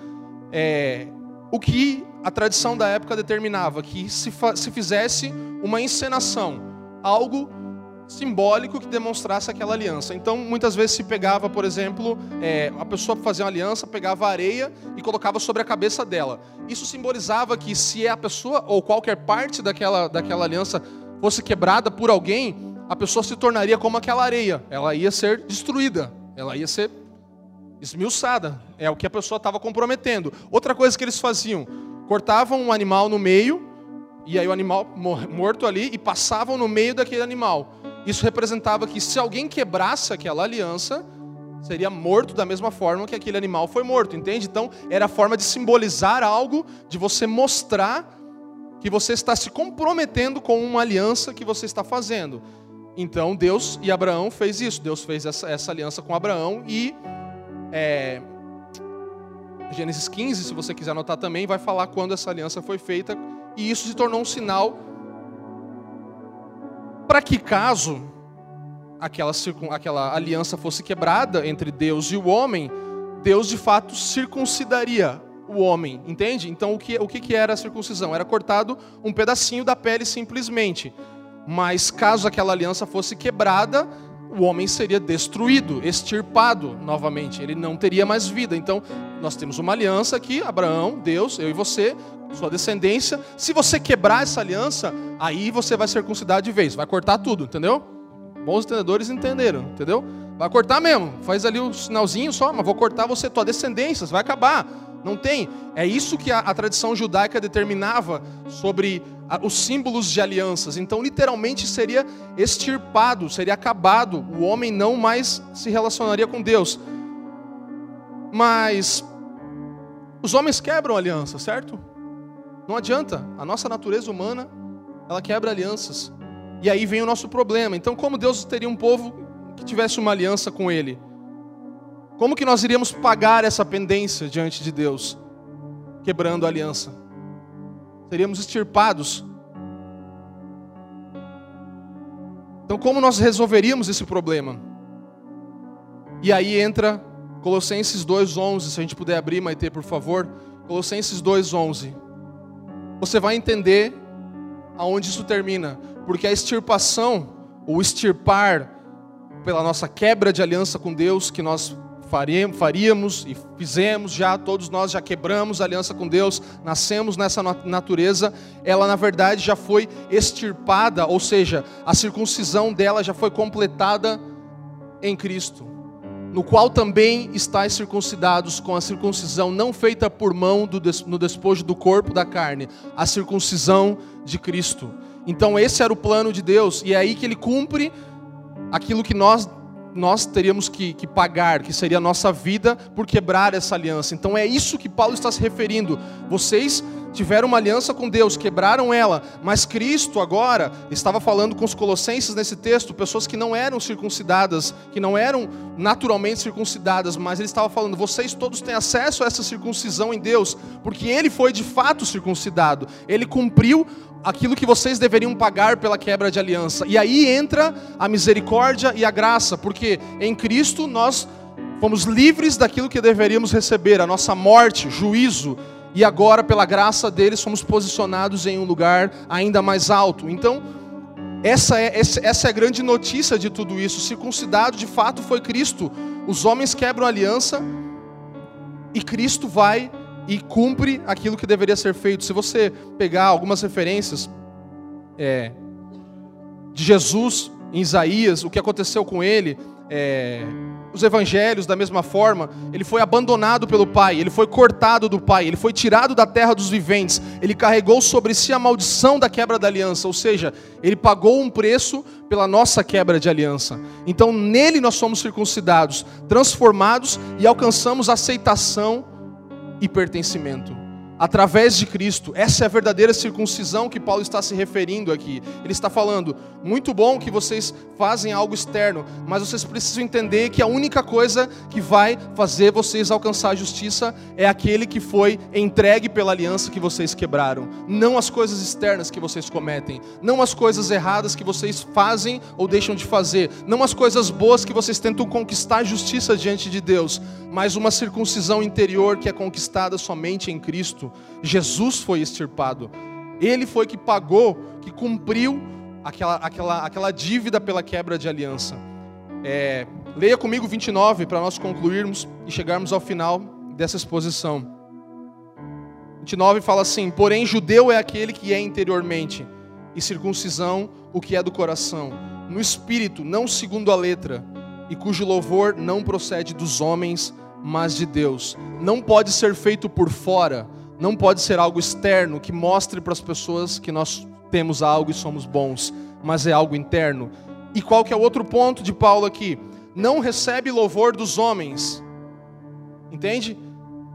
B: É, o que a tradição da época determinava, que se, se fizesse uma encenação, algo simbólico que demonstrasse aquela aliança. Então, muitas vezes se pegava, por exemplo, é, a pessoa fazia uma aliança, pegava areia e colocava sobre a cabeça dela. Isso simbolizava que se a pessoa ou qualquer parte daquela, daquela aliança fosse quebrada por alguém, a pessoa se tornaria como aquela areia. Ela ia ser destruída, ela ia ser esmiuçada. É o que a pessoa estava comprometendo. Outra coisa que eles faziam, cortavam um animal no meio, e aí o animal morto ali, e passavam no meio daquele animal. Isso representava que se alguém quebrasse aquela aliança, seria morto da mesma forma que aquele animal foi morto, entende? Então, era a forma de simbolizar algo, de você mostrar que você está se comprometendo com uma aliança que você está fazendo. Então, Deus e Abraão fez isso. Deus fez essa, essa aliança com Abraão e é, Gênesis 15, se você quiser anotar também, vai falar quando essa aliança foi feita e isso se tornou um sinal para que caso aquela, aquela aliança fosse quebrada entre Deus e o homem, Deus de fato circuncidaria o homem, entende? Então o que, o que era a circuncisão? Era cortado um pedacinho da pele simplesmente. Mas caso aquela aliança fosse quebrada, o homem seria destruído, extirpado novamente, ele não teria mais vida. Então, nós temos uma aliança aqui, Abraão, Deus, eu e você, sua descendência. Se você quebrar essa aliança, aí você vai circuncidar de vez, vai cortar tudo, entendeu? Bons entendedores entenderam, entendeu? Vai cortar mesmo, faz ali o um sinalzinho só, mas vou cortar você, tua descendência, vai acabar. Não tem. É isso que a, a tradição judaica determinava sobre a, os símbolos de alianças. Então, literalmente, seria extirpado, seria acabado. O homem não mais se relacionaria com Deus. Mas os homens quebram alianças, certo? Não adianta. A nossa natureza humana, ela quebra alianças. E aí vem o nosso problema. Então, como Deus teria um povo que tivesse uma aliança com Ele? Como que nós iríamos pagar essa pendência diante de Deus? Quebrando a aliança. Seríamos extirpados. Então, como nós resolveríamos esse problema? E aí entra Colossenses 2:11, se a gente puder abrir, Maite, por favor. Colossenses 2:11. Você vai entender aonde isso termina, porque a extirpação, o extirpar pela nossa quebra de aliança com Deus que nós faríamos e fizemos já, todos nós já quebramos a aliança com Deus, nascemos nessa natureza, ela na verdade já foi extirpada, ou seja, a circuncisão dela já foi completada em Cristo, no qual também estáis circuncidados com a circuncisão não feita por mão no despojo do corpo da carne, a circuncisão de Cristo. Então esse era o plano de Deus, e é aí que ele cumpre aquilo que nós nós teríamos que, que, pagar, que seria a nossa vida por quebrar essa aliança. Então é isso que Paulo está se referindo. Vocês tiveram uma aliança com Deus, quebraram ela, mas Cristo agora estava falando com os colossenses nesse texto, pessoas que não eram circuncidadas, que não eram naturalmente circuncidadas, mas ele estava falando: vocês todos têm acesso a essa circuncisão em Deus, porque ele foi de fato circuncidado, ele cumpriu aquilo que vocês deveriam pagar pela quebra de aliança. E aí entra a misericórdia e a graça, porque em Cristo nós fomos livres daquilo que deveríamos receber, a nossa morte, juízo, e agora pela graça dele somos posicionados em um lugar ainda mais alto. Então, essa é, essa é a grande notícia de tudo isso. Circuncidado de fato foi Cristo. Os homens quebram a aliança e Cristo vai e cumpre aquilo que deveria ser feito. Se você pegar algumas referências é, de Jesus em Isaías, o que aconteceu com ele, é, os evangelhos da mesma forma, ele foi abandonado pelo Pai, ele foi cortado do Pai, ele foi tirado da terra dos viventes, ele carregou sobre si a maldição da quebra da aliança, ou seja, ele pagou um preço pela nossa quebra de aliança. Então nele nós somos circuncidados, transformados e alcançamos aceitação e pertencimento através de Cristo. Essa é a verdadeira circuncisão que Paulo está se referindo aqui. Ele está falando: muito bom que vocês fazem algo externo, mas vocês precisam entender que a única coisa que vai fazer vocês alcançar a justiça é aquele que foi entregue pela aliança que vocês quebraram, não as coisas externas que vocês cometem, não as coisas erradas que vocês fazem ou deixam de fazer, não as coisas boas que vocês tentam conquistar a justiça diante de Deus, mas uma circuncisão interior que é conquistada somente em Cristo. Jesus foi extirpado. Ele foi que pagou, que cumpriu aquela, aquela, aquela dívida pela quebra de aliança. É, leia comigo 29 para nós concluirmos e chegarmos ao final dessa exposição. 29 fala assim: Porém, judeu é aquele que é interiormente, e circuncisão o que é do coração, no espírito, não segundo a letra, e cujo louvor não procede dos homens, mas de Deus. Não pode ser feito por fora, não pode ser algo externo que mostre para as pessoas que nós temos algo e somos bons, mas é algo interno. E qual que é o outro ponto de Paulo aqui? Não recebe louvor dos homens. Entende?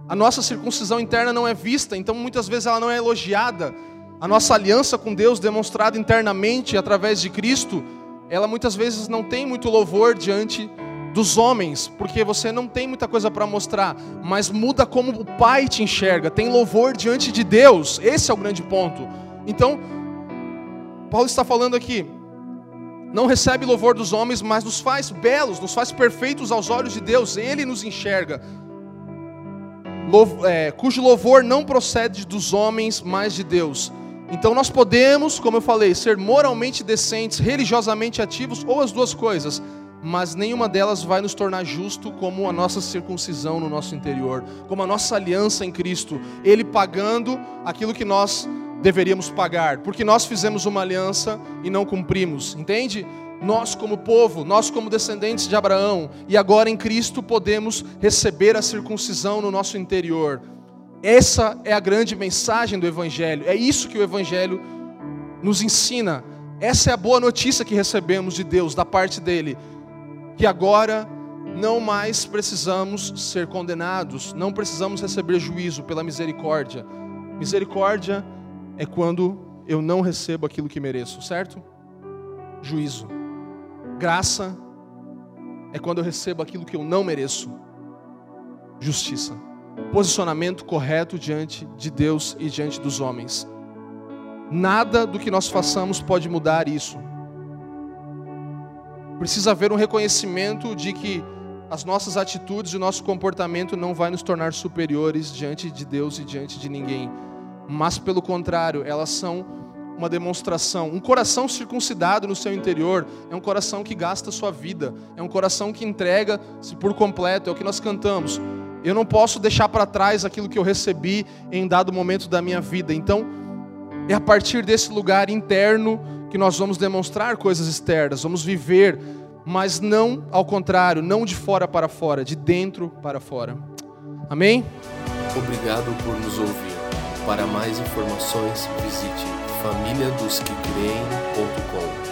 B: A nossa circuncisão interna não é vista, então muitas vezes ela não é elogiada. A nossa aliança com Deus demonstrada internamente através de Cristo, ela muitas vezes não tem muito louvor diante dos homens, porque você não tem muita coisa para mostrar, mas muda como o Pai te enxerga, tem louvor diante de Deus, esse é o grande ponto. Então, Paulo está falando aqui, Não recebe louvor dos homens, mas nos faz belos, nos faz perfeitos aos olhos de Deus. Ele nos enxerga. é, cujo louvor não procede dos homens, mas de Deus. Então nós podemos, como eu falei, ser moralmente decentes, religiosamente ativos, ou as duas coisas, mas nenhuma delas vai nos tornar justo como a nossa circuncisão no nosso interior, como a nossa aliança em Cristo, Ele pagando aquilo que nós deveríamos pagar, porque nós fizemos uma aliança e não cumprimos, entende? Nós, como povo, nós, como descendentes de Abraão, e agora em Cristo podemos receber a circuncisão no nosso interior. Essa é a grande mensagem do Evangelho, é isso que o Evangelho nos ensina. Essa é a boa notícia que recebemos de Deus, da parte dele, que agora não mais precisamos ser condenados, não precisamos receber juízo pela misericórdia. Misericórdia é quando eu não recebo aquilo que mereço, certo? Juízo. Graça é quando eu recebo aquilo que eu não mereço. Justiça. Posicionamento correto diante de Deus e diante dos homens. Nada do que nós façamos pode mudar isso. Precisa haver um reconhecimento de que as nossas atitudes e o nosso comportamento não vai nos tornar superiores diante de Deus e diante de ninguém mas pelo contrário, elas são uma demonstração. Um coração circuncidado no seu interior é um coração que gasta sua vida, é um coração que entrega-se por completo, é o que nós cantamos. Eu não posso deixar para trás aquilo que eu recebi em dado momento da minha vida. Então, é a partir desse lugar interno que nós vamos demonstrar coisas externas, vamos viver, mas não ao contrário, não de fora para fora, de dentro para fora. Amém?
A: Obrigado por nos ouvir. Para mais informações, visite famíliadosquecreem.com.